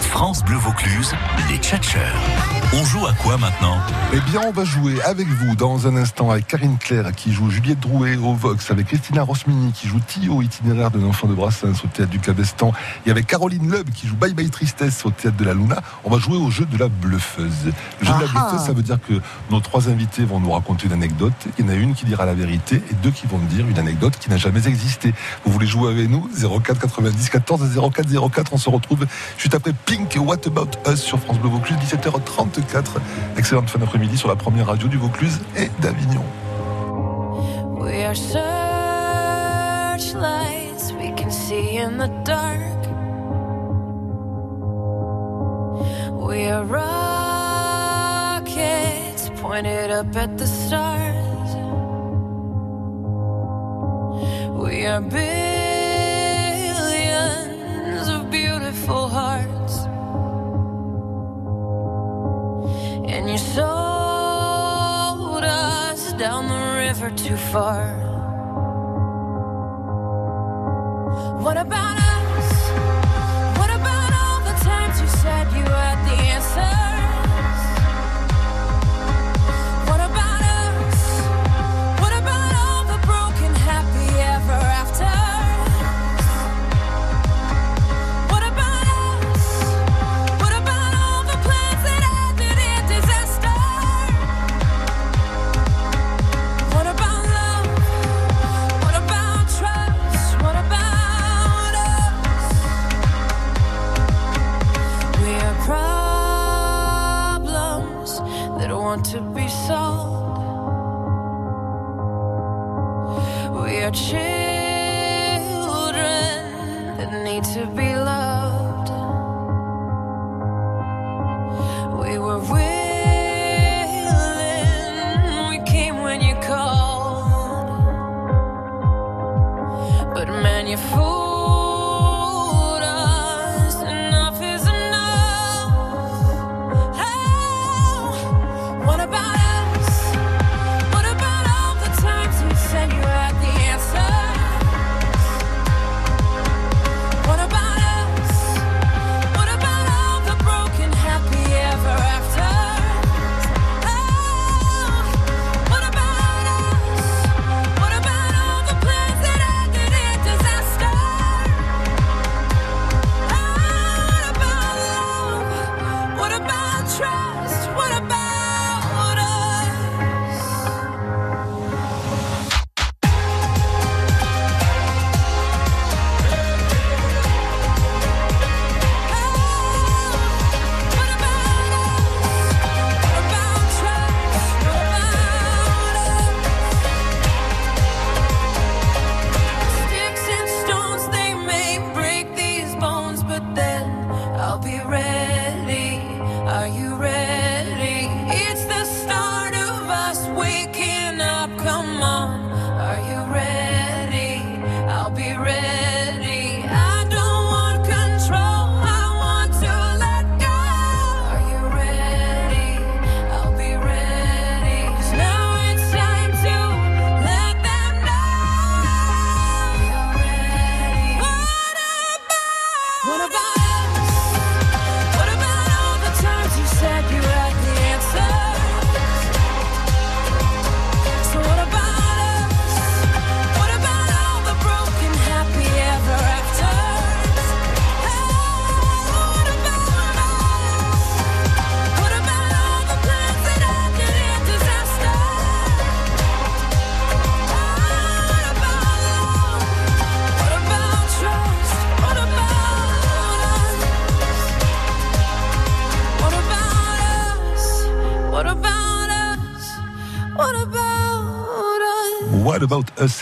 France Bleu Vaucluse, les tchatcheurs. On joue à quoi maintenant? Eh bien, on va jouer avec vous dans un instant avec Karine Claire qui joue Juliette Drouet au Vox, avec Christina Rosmini qui joue Tio, itinéraire de l'enfant de Brassens au théâtre du Cabestan, et avec Caroline Loeb qui joue Bye Bye Tristesse au théâtre de la Luna. On va jouer au jeu de la bluffeuse. Le jeu de la Ah. bluffeuse, ça veut dire que nos trois invités vont nous raconter une anecdote. Il y en a une qui dira la vérité et deux qui vont dire une anecdote qui n'a jamais existé. Vous voulez jouer avec nous? 04 90 14 04 04. On se retrouve juste après Pink What About Us sur France Bleu Vaucluse, 17h34. Excellente fin d'après-midi sur la première radio du Vaucluse et d'Avignon. We are searchlights we can see in the dark. We are rockets pointed up at the stars. We are billions of beautiful hearts. And you sold us down the river too far. What about us? What about all the times you said you had the answers?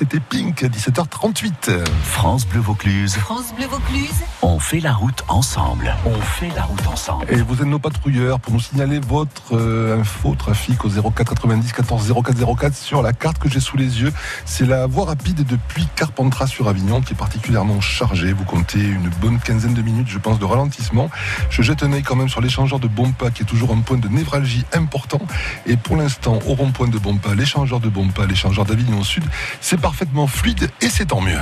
About Us Pink, 17h38. France Bleu Vaucluse. France Bleu Vaucluse. On fait la route ensemble. On fait la route ensemble. Et vous êtes nos patrouilleurs pour nous signaler votre euh, info trafic au 04 90 14 04 04 sur la carte que j'ai sous les yeux. C'est la voie rapide depuis Carpentras sur Avignon qui est particulièrement chargée. Vous comptez une bonne quinzaine de minutes, je pense, de ralentissement. Je jette un œil quand même sur l'échangeur de Bompa qui est toujours un point de névralgie important. Et pour l'instant, au rond-point de Bompa, l'échangeur de Bompa, l'échangeur d'Avignon Sud, c'est parfaitement fluide et c'est tant mieux.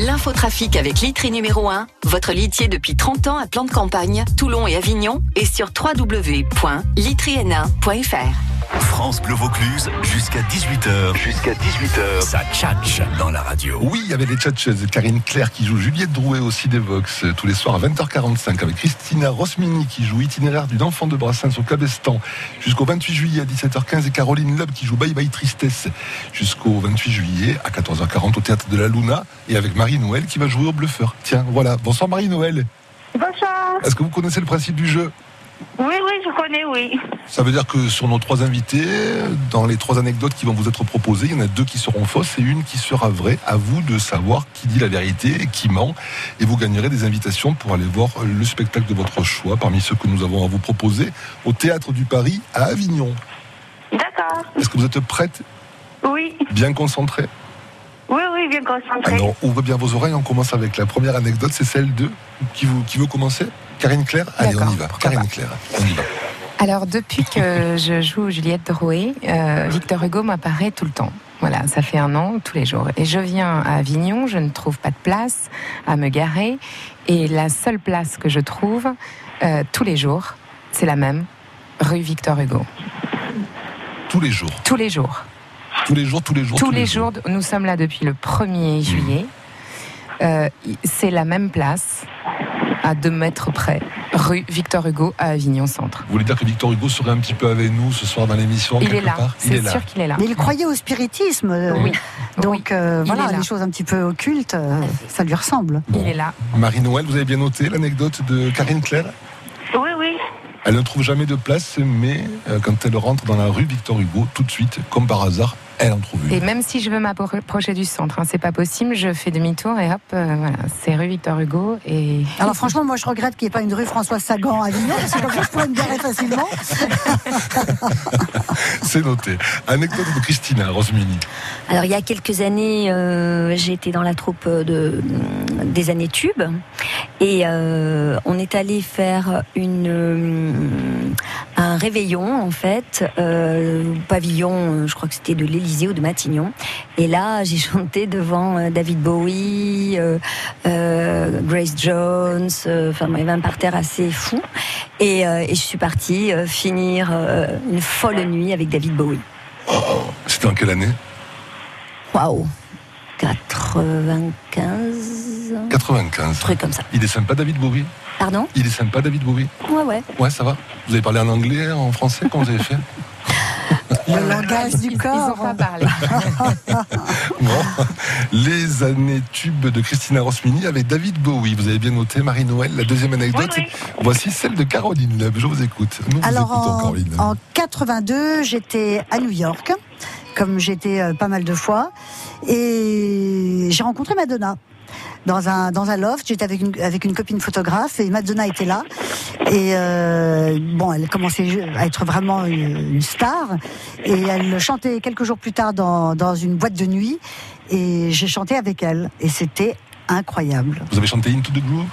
L'infotrafic avec Litry numéro 1, votre litier depuis 30 ans à plan de campagne, Toulon et Avignon, et sur www.litryn1.fr. France Bleu Vaucluse jusqu'à 18h. Jusqu'à 18h. Ça tchatche dans la radio. Oui, avec les tchatcheuses, Karine Claire qui joue Juliette Drouet aussi des Vox euh, tous les soirs à 20h45 avec Christina Rosmini qui joue Itinéraire d'une enfant de Brassens au Cabestan jusqu'au 28 juillet à 17h15 et Caroline Loeb qui joue Bye Bye Tristesse jusqu'au 28 juillet à 14h40 au théâtre de la Luna et avec Marie-Noël qui va jouer au bluffeur. Tiens, voilà. Bonsoir Marie-Noël. Bonsoir. Est-ce que vous connaissez le principe du jeu? Oui, oui, je connais, oui. Ça veut dire que sur nos trois invités, dans les trois anecdotes qui vont vous être proposées, il y en a deux qui seront fausses et une qui sera vraie. À vous de savoir qui dit la vérité et qui ment. Et vous gagnerez des invitations pour aller voir le spectacle de votre choix parmi ceux que nous avons à vous proposer au Théâtre du Paris à Avignon. D'accord. Est-ce que vous êtes prête, Oui, bien concentrée? Oui, oui, bien concentré. Alors ouvrez bien vos oreilles, on commence avec la première anecdote, c'est celle de... Qui, vous, qui veut commencer? Karine Claire Allez, on y va. Karine Claire, on y va. Alors, depuis que je joue Juliette Drouet, euh, Victor Hugo m'apparaît tout le temps. Voilà, ça fait un an, tous les jours. Et je viens à Avignon, je ne trouve pas de place à me garer. Et la seule place que je trouve, euh, tous les jours, c'est la même, rue Victor Hugo. Tous les jours. Tous les jours. Tous les jours, tous les jours. Tous les jours, nous sommes là depuis le 1er juillet. Euh, c'est la même place, à deux mètres près, rue Victor Hugo à Avignon Centre. Vous voulez dire que Victor Hugo serait un petit peu avec nous ce soir dans l'émission Il est là, c'est est là. sûr qu'il est là. Mais il croyait au spiritisme. euh, Oui. Donc euh, Il voilà, les choses un petit peu occultes, euh, ça lui ressemble. Il est là. Marie-Noël, vous avez bien noté l'anecdote de Karine Claire Oui, oui. Elle ne trouve jamais de place, mais euh, quand elle rentre dans la rue Victor Hugo, tout de suite, comme par hasard, elle en trouve Et même si je veux m'approcher du centre, hein, c'est pas possible, je fais demi-tour et hop, euh, voilà, c'est rue Victor Hugo. Et Alors franchement, moi je regrette qu'il n'y ait pas une rue François Sagan à Avignon, parce que comme ça je pourrais me garer facilement. C'est noté. Anecdote de Christina Rosmini. Alors il y a quelques années, euh, j'étais dans la troupe de, des années tubes et euh, on est allé faire une, euh, un réveillon en fait, euh, au pavillon, je crois que c'était de l'Élysée ou de Matignon. Et là j'ai chanté devant euh, David Bowie, euh, euh, Grace Jones, enfin il y avait un parterre assez fou. Et, et je suis partie finir une folle nuit avec David Bowie. C'était en quelle année? Waouh 95 95. truc comme ça. Il est sympa, David Bowie? Pardon? Il est sympa, David Bowie? Ouais, ouais. Ouais, ça va. Vous avez parlé en anglais, en français? Comment vous avez fait? Le langage du ils, ils ont corps. pas parlé. Bon. Les années tubes de Christina Rosmini avec David Bowie. Vous avez bien noté, Marie-Noël, la deuxième anecdote. Oui, Voici celle de Caroline Leb. Je vous écoute. Nous vous Alors écoutons, en, Caroline. en 82, j'étais à New York, comme j'étais euh, pas mal de fois, et j'ai rencontré Madonna. Dans un, dans un loft, j'étais avec une, avec une copine photographe et Madonna était là. Et euh, bon, elle commençait à être vraiment une, une star. Et elle chantait quelques jours plus tard dans, dans une boîte de nuit. Et j'ai chanté avec elle. Et c'était incroyable. Vous avez chanté Into the Groove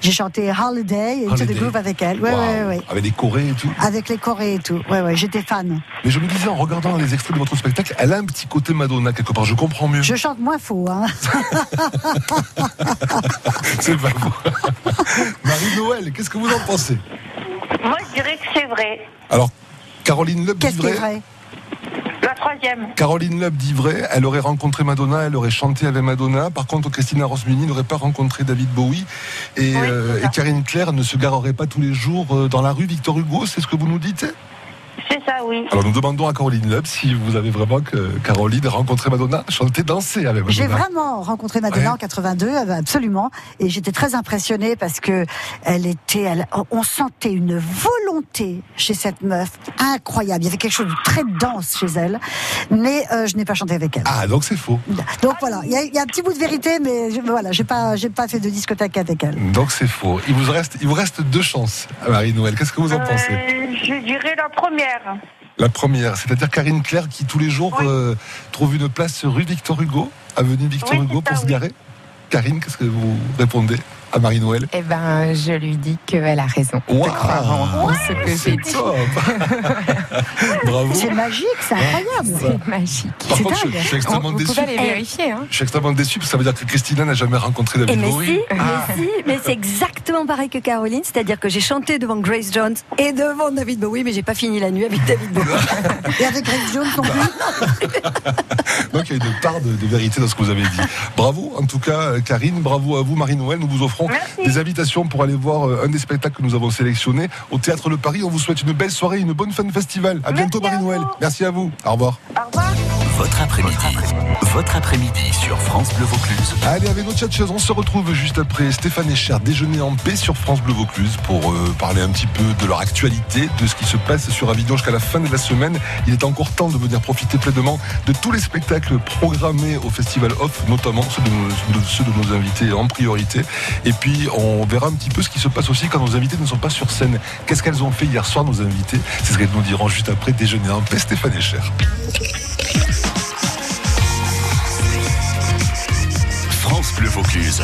J'ai chanté Holiday et Into Holiday. the Groove avec elle. Ouais, Waouh. ouais, ouais. Avec des chorés et tout. Avec les chorés et tout. Ouais, ouais, j'étais fan. Mais je me disais en regardant les extraits de votre spectacle, elle a un petit côté Madonna quelque part. Je comprends mieux. Je chante moins faux, hein. C'est pas faux. Marie-Noël, qu'est-ce que vous en pensez? Moi, je dirais que c'est vrai. Alors, Caroline dit Qu'est-ce qui est vrai? Troisième. Caroline Loeb dit vrai. Elle aurait rencontré Madonna, elle aurait chanté avec Madonna. Par contre, Christina Rosmini n'aurait pas rencontré David Bowie. Et, Oui, euh, et Karine Claire ne se garerait pas tous les jours euh, dans la rue Victor Hugo. C'est ce que vous nous dites? C'est ça, oui. Alors nous demandons à Caroline Loeb si vous avez vraiment que Caroline rencontré Madonna, chanté, dansé avec Madonna. J'ai vraiment rencontré Madonna Ouais. en 82, euh, absolument, et j'étais très impressionnée parce que elle était, elle- on sentait une volonté chez cette meuf incroyable. Il y avait quelque chose de très dense chez elle, mais euh, je n'ai pas chanté avec elle. Ah, donc c'est faux. Donc voilà, il y, a- il y a un petit bout de vérité, mais je, voilà, j'ai pas, j'ai pas fait de discothèque avec elle. Donc c'est faux. Il vous reste, il vous reste deux chances, Marie-Noël. Qu'est-ce que vous en pensez? Euh, je dirais la première. La première, c'est-à-dire Karine Claire qui tous les jours euh, trouve une place rue Victor Hugo, avenue Victor Oui, Hugo pour ça, se garer. Karine, qu'est-ce que vous répondez? À Marie-Noël Eh ben, je lui dis qu'elle a raison de Waouh croire en, en ce que j'ai C'est dit. top Bravo C'est magique, c'est incroyable. C'est magique. Par contre, je, dingue. je suis extrêmement Vous déçu. pouvez aller vérifier. Hein. Je suis extrêmement déçu parce que ça veut dire que Christina n'a jamais rencontré David mais Bowie. si, mais si, mais c'est exactement pareil que Caroline, c'est-à-dire que j'ai chanté devant Grace Jones et devant David Bowie, mais j'ai pas fini la nuit avec David Bowie. Et avec Grace Jones non plus. Donc il y a une part de, de vérité dans ce que vous avez dit. Bravo en tout cas Karine, bravo à vous Marie-Noël. Nous vous offrons Merci. des invitations pour aller voir euh, un des spectacles que nous avons sélectionnés au Théâtre Le Paris. On vous souhaite une belle soirée, une bonne fin de festival. À bientôt Merci Marie-Noël. Merci à vous. Au revoir. Au revoir. Votre après-midi. Votre après-midi sur France Bleu Vaucluse. Allez, avec nos tchatcheuses, on se retrouve juste après Stéphane Echer, déjeuner en paix sur France Bleu Vaucluse pour euh, parler un petit peu de leur actualité, de ce qui se passe sur Avignon jusqu'à la fin de la semaine. Il est encore temps de venir profiter pleinement de tous les spectacles programmés au Festival Off, notamment ceux de, nos, de- ceux de nos invités en priorité. Et puis, on verra un petit peu ce qui se passe aussi quand nos invités ne sont pas sur scène. Qu'est-ce qu'elles ont fait hier soir, nos invités? C'est ce qu'elles nous diront juste après déjeuner en paix, Stéphane Echer. France Bleu Vaucluse.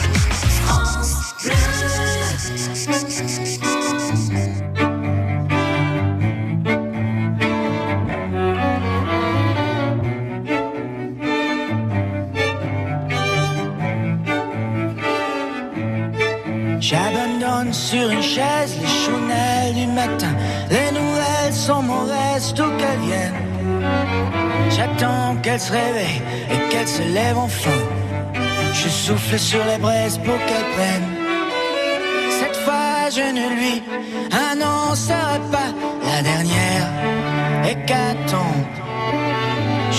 Sur une chaise les chounelles du matin. Les nouvelles sont mauvaises, d'où qu'elles viennent. J'attends qu'elle se réveille et qu'elle se lève enfin. Je souffle sur les braises pour qu'elle prenne. Cette fois, je ne lui annoncerai pas la dernière hécatombe.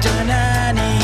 tonight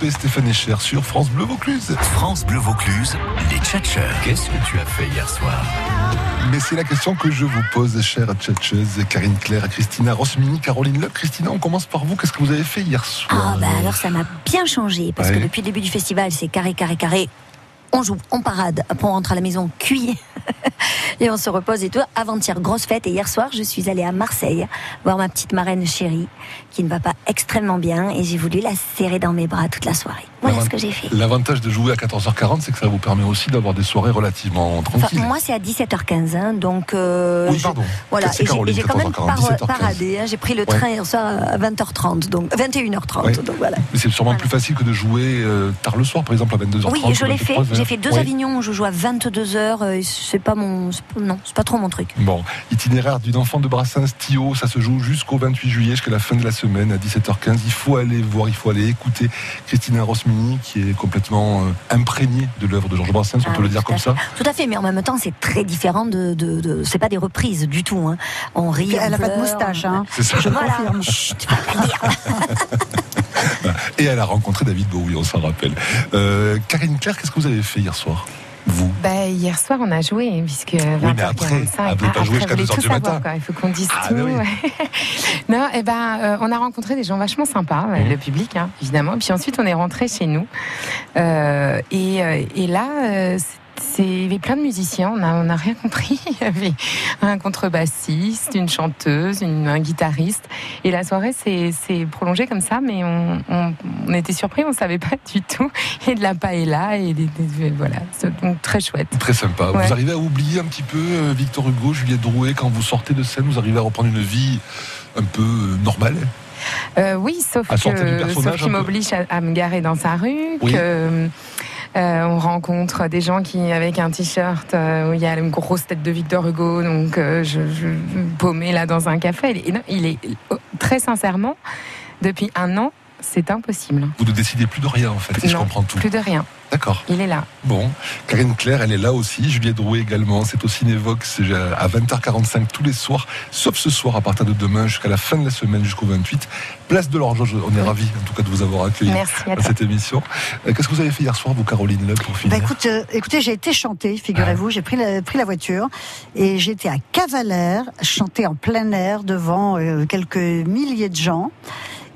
Paix, Stéphane Echer, sur France Bleu Vaucluse. France Bleu Vaucluse, les tchatcheurs. Qu'est-ce que tu as fait hier soir Mais c'est la question que je vous pose, chère tchatcheuse, Karine Claire, Christina Rosmini, Caroline Loeb. Christina, on commence par vous. Qu'est-ce que vous avez fait hier soir Ah bah alors ça m'a bien changé parce Ouais. que depuis le début du festival c'est carré carré carré. On joue, on parade, après on rentre à la maison cuit et on se repose et tout. Avant-hier grosse fête et hier soir je suis allée à Marseille voir ma petite marraine chérie qui ne va pas extrêmement bien et j'ai voulu la serrer dans mes bras toute la soirée. Voilà ce que j'ai fait. L'avantage de jouer à 14h40, c'est que ça vous permet aussi d'avoir des soirées relativement Enfin, tranquilles. moi c'est à 17h15 hein, donc euh, Oui, je- pardon. voilà C'est et j'ai- quand même 14h40, par- 17h15. paradé hein. j'ai pris le Ouais. train hier soir à 20h30 donc 21h30 Ouais. donc voilà. Mais c'est sûrement plus facile que de jouer euh, tard le soir, par exemple à 22h30. Oui, je l'ai fait. 23h. J'ai fait deux Ouais. Avignons où je joue à 22h. euh, C'est pas mon. Non, c'est pas trop mon truc. Bon, itinéraire d'une enfant de Brassens Thio, ça se joue jusqu'au 28 juillet, jusqu'à la fin de la semaine, à 17h15. Il faut aller voir, il faut aller écouter Christina Qui est complètement euh, imprégnée de l'œuvre de Georges Brassens, on Ah peut le dire comme ça. Tout à fait, mais en même temps, c'est très différent de. de, de- c'est pas des reprises du tout. hein. On rit. Elle on a pas de moustache, hein. C'est ça. Je Voilà. confirme. Chut, faut pas le dire. Et elle a rencontré David Bowie, on s'en rappelle. Euh, Karine Claire, qu'est-ce que vous avez fait hier soir? Vous Bah, hier soir, on a joué, puisque 20h45. mais après, ah, vous pas joué jusqu'à vous voulez 2 heures tout du savoir, matin. quoi. Il faut qu'on dise Ah, tout. bah oui. non, et ben, euh, on a rencontré des gens vachement sympas, Mhm. le public, hein, évidemment. Puis ensuite, on est rentré chez nous. Euh, et, euh, et là, euh, c'est- il y avait plein de musiciens, on n'a on a rien compris. Il y avait un contrebassiste, une chanteuse, une- un guitariste. Et la soirée s'est prolongée comme ça, mais on, on- on était surpris, on ne savait pas du tout. Et de la paella, et des, des- voilà. Donc très chouette. Très sympa. Ouais. Vous arrivez à oublier un petit peu euh, Victor Hugo, Juliette Drouet, quand vous sortez de scène, vous arrivez à reprendre une vie un peu euh, normale? Euh, oui, sauf À que sauf qu'il m'oblige à, à me garer dans sa rue, Oui. que euh, on rencontre des gens qui avec un t-shirt euh, où il y a une grosse tête de Victor Hugo, donc euh, je, je paumé là dans un café. Il est, il est euh, très sincèrement depuis un an, c'est impossible. Vous ne décidez plus de rien en fait, si je comprends tout. Plus de rien. D'accord. Il est là. Bon, Karine Claire, elle est là aussi. Juliette Drouet également. C'est au Cinévox euh, à 20h45 tous les soirs, sauf ce soir à partir de demain jusqu'à la fin de la semaine, jusqu'au 28. Place de l'Horloge. On est ravis en tout cas de vous avoir accueilli Merci à cette émission. Euh, Qu'est-ce que vous avez fait hier soir, vous, Caroline, là, pour Bah finir écoute, euh, écoutez, j'ai été chanter, figurez-vous, j'ai pris la, pris la voiture et j'étais à Cavalère, chanter en plein air devant euh, quelques milliers de gens.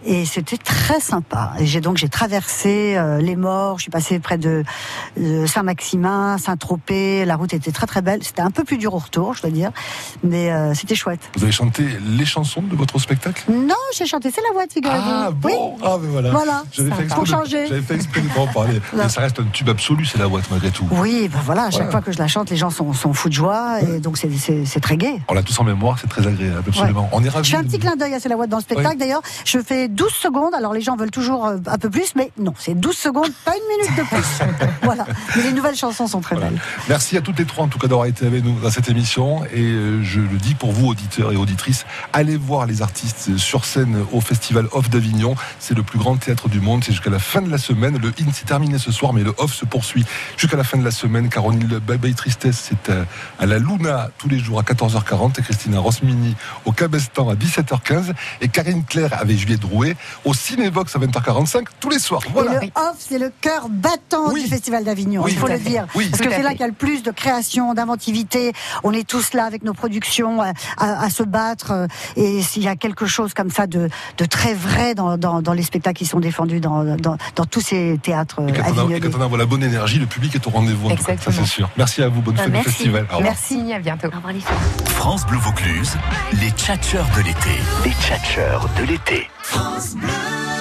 Et c'était très sympa. Et j'ai donc j'ai traversé euh, les morts. Je suis passée près de, de Saint-Maximin, Saint-Tropez. La route était très très belle. C'était un peu plus dur au retour, je dois dire, mais euh, c'était chouette. Vous avez chanté les chansons de votre spectacle? Non, j'ai chanté. C'est la boîte, figurez-vous. Ah bon? Ah ben voilà. Voilà. J'avais fait, exprès de- j'avais fait exprès de pas en parler. Mais ça reste un tube absolu, c'est la boîte malgré tout. Oui, ben voilà. À chaque Voilà. fois que je la chante, les gens sont, sont fous de joie et donc c'est- c'est c'est très gai. On l'a tous en mémoire, c'est très agréable, absolument. On est Je ravis. fais un de- petit clin d'œil à C'est la Ouate dans le spectacle. D'ailleurs, je fais 12 secondes. Alors, les gens veulent toujours euh, un peu plus, mais non, c'est 12 secondes, pas une minute de plus. voilà. Mais les nouvelles chansons sont très belles. Merci à toutes les trois en tout cas d'avoir été avec nous dans cette émission et euh, je le dis pour vous auditeurs et auditrices, allez voir les artistes sur scène au Festival Off d'Avignon, c'est le plus grand théâtre du monde, c'est jusqu'à la fin de la semaine, le in s'est terminé ce soir mais le off se poursuit jusqu'à la fin de la semaine, Caroline Bye Tristesse c'est à, à la Luna tous les jours à 14h40 et Christina Rosmini au Cabestan à 17h15 et Karine Claire avec Juliette Drouet au Cinévox à 20h45 tous les soirs. Voilà. Et le off, c'est le cœur battant du Festival d'Avignon, Oui, il faut le fait. dire. Oui, Parce que c'est là qu'il y a le plus de création, d'inventivité. On est tous là avec nos productions à, à- à se battre. euh, Et s'il y a quelque chose comme ça de, de très vrai dans, dans- dans les spectacles qui sont défendus dans, dans, dans tous ces théâtres euh, Et quand, on a, et avignonnais. quand on envoie la bonne énergie, le public est au rendez-vous. Ça, c'est sûr. Merci à vous. Bonne Bah, fin de merci. festival. Au revoir. Merci, à bientôt. France Bleu Vaucluse, les tchatcheurs de l'été. Les tchatcheurs de l'été. France Bleu.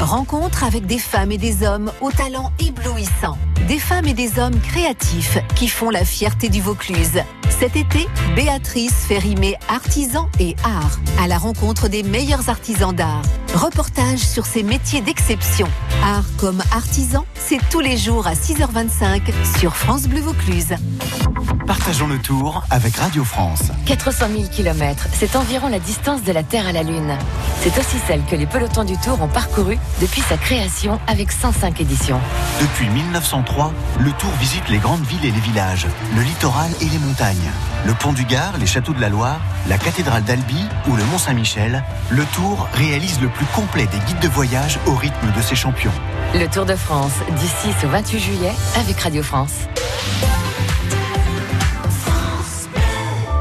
Rencontre avec des femmes et des hommes au talent éblouissant. Des femmes et des hommes créatifs qui font la fierté du Vaucluse. Cet été, Béatrice fait rimer artisans et art à la rencontre des meilleurs artisans d'art. Reportage sur ces métiers d'exception. Art comme artisan, c'est tous les jours à 6h25 sur France Bleu Vaucluse. Partageons le tour avec Radio France. 400 000 km, c'est environ la distance de la Terre à la Lune. C'est aussi celle que les pelotons du Tour ont parcouru depuis sa création avec 105 éditions. Depuis 1903, le Tour visite les grandes villes et les villages, le littoral et les montagnes. Le pont du Gard, les châteaux de la Loire, la cathédrale d'Albi ou le Mont Saint-Michel, le Tour réalise le plus complet des guides de voyage au rythme de ses champions. Le Tour de France, du 6 au 28 juillet, avec Radio France.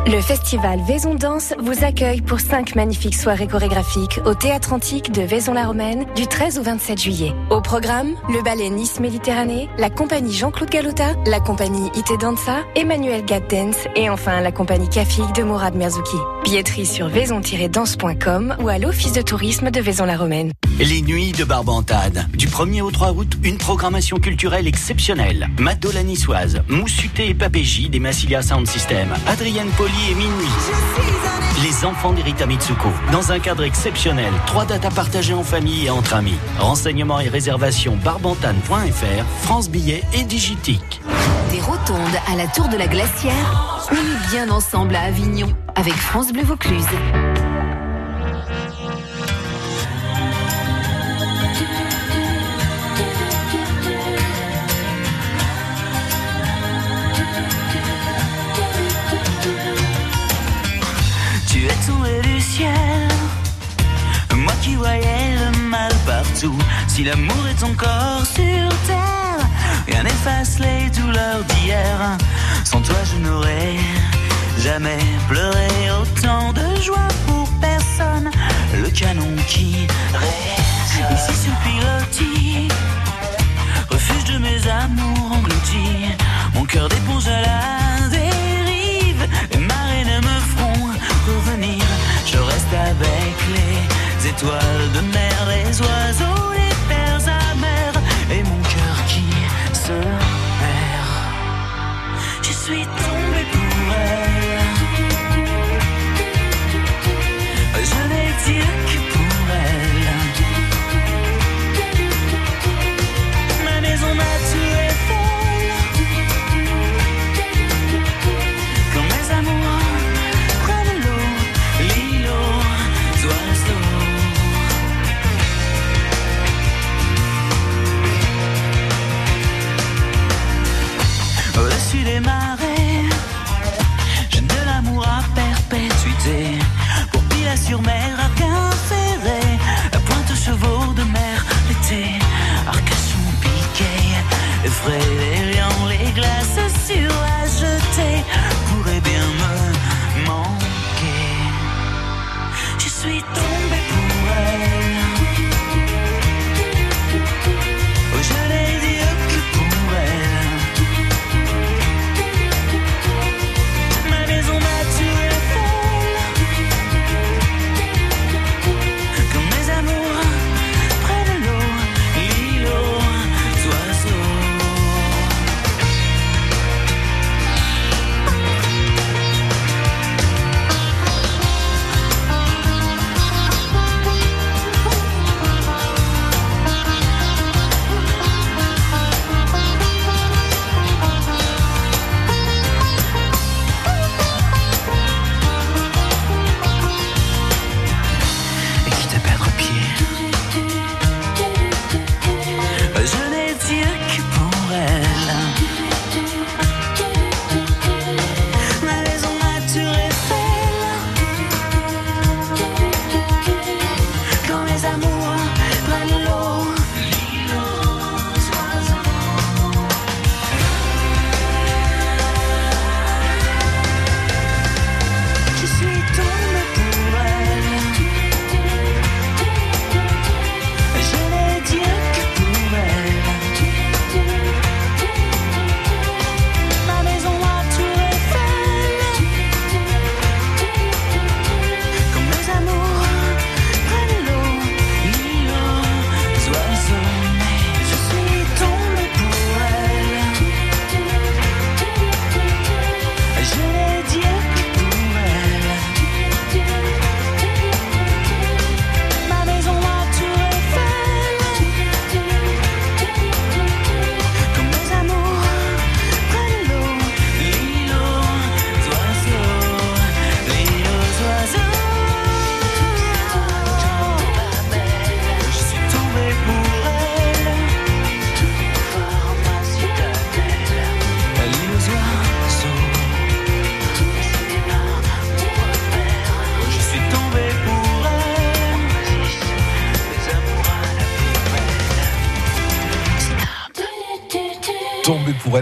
Le festival Vaison Danse vous accueille pour cinq magnifiques soirées chorégraphiques au Théâtre Antique de Vaison-la-Romaine du 13 au 27 juillet. Au programme, le ballet Nice Méditerranée, la compagnie Jean-Claude Galota, la compagnie Ite Danza, Emmanuel Gaddens et enfin la compagnie Kafik de Mourad Merzouki. Billetterie sur vaison-danse.com ou à l'office de tourisme de Vaison-la-Romaine. Les nuits de Barbantade. Du 1er au 3 août, une programmation culturelle exceptionnelle. Mado la niçoise, Moussuté et Papégie des Massilia Sound System, Adrienne Poli Les enfants d'Erita Mitsuko. Dans un cadre exceptionnel. Trois dates à partager en famille et entre amis. Renseignements et réservations barbantane.fr, France Billets et Digitique. Des rotondes à la tour de la glacière, on est bien ensemble à Avignon avec France Bleu Vaucluse. Du ciel, moi qui voyais le mal partout. Si l'amour est encore sur terre, rien n'efface les douleurs d'hier. Sans toi, je n'aurais jamais pleuré autant de joie pour personne. Le canon qui résonne ici sur pilotis, refuge de mes amours engloutis. Mon cœur d'éponge à la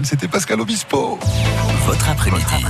c'était Pascal Obispo. Votre après-midi,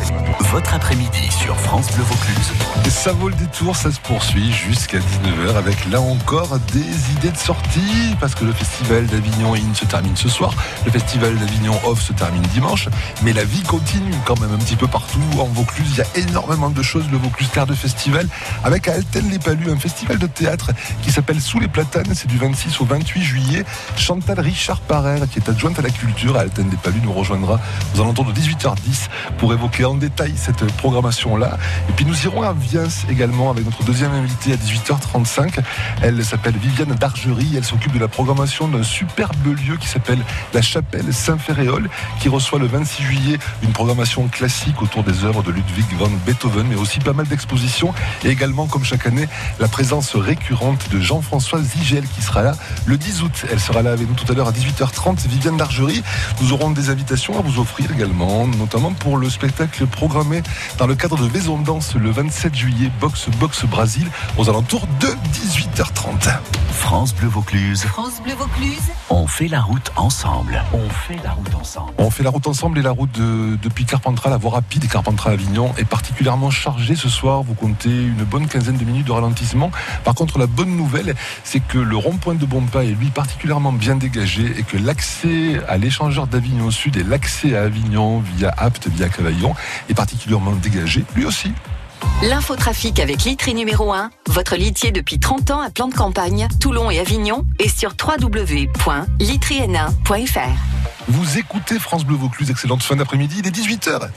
après-midi sur France Bleu Vaucluse. Ça vaut le détour, ça se poursuit jusqu'à 19h avec là encore des idées de sortie parce que le festival d'Avignon In se termine ce soir, le festival d'Avignon Off se termine dimanche, mais la vie continue quand même un petit peu partout en Vaucluse. Il y a énormément de choses, le Vaucluse Terre de Festival avec à Alten les Palus, un festival de théâtre qui s'appelle Sous les Platanes, c'est du 26 au 28 juillet. Chantal Richard Parer, qui est adjointe à la culture à Alten des Palus, nous rejoindra aux alentours de 18h10 pour évoquer en détail cette programmation-là. Et puis nous irons à Viens également avec notre deuxième invitée à 18h35. Elle s'appelle Viviane Dargerie. Elle s'occupe de la programmation d'un superbe lieu qui s'appelle la Chapelle Saint-Ferréol, qui reçoit le 26 juillet une programmation classique autour des œuvres de Ludwig van Beethoven, mais aussi pas mal d'expositions. Et également, comme chaque année, la présence récurrente de Jean-François Zigel qui sera là le 10 août. Elle sera là avec nous tout à l'heure à 18h30. Viviane Dargerie. Nous aurons des invitations à vous offrir également, notamment pour le spectacle programmé dans le cadre de Maison de Danse le 27 juillet, Box Box Brasil, aux alentours de 18h30. France Bleu Vaucluse. France Bleu Vaucluse. On fait la route ensemble. On fait la route ensemble. On fait la route ensemble et la route de- depuis Carpentras, la voie rapide et Carpentras Avignon est particulièrement chargée ce soir. Vous comptez une bonne quinzaine de minutes de ralentissement. Par contre, la bonne nouvelle, c'est que le rond-point de Bompa est lui particulièrement bien dégagé et que l'accès à l'échangeur d'Avignon Sud et l'accès à Avignon via Apt, via Cavaillon est particulièrement dégagé lui aussi. L'infotrafic avec Litry numéro 1, votre litier depuis 30 ans à plan de campagne, Toulon et Avignon, et sur www.litryn1.fr. Vous écoutez France Bleu Vaucluse, excellente fin d'après-midi, il est 18h.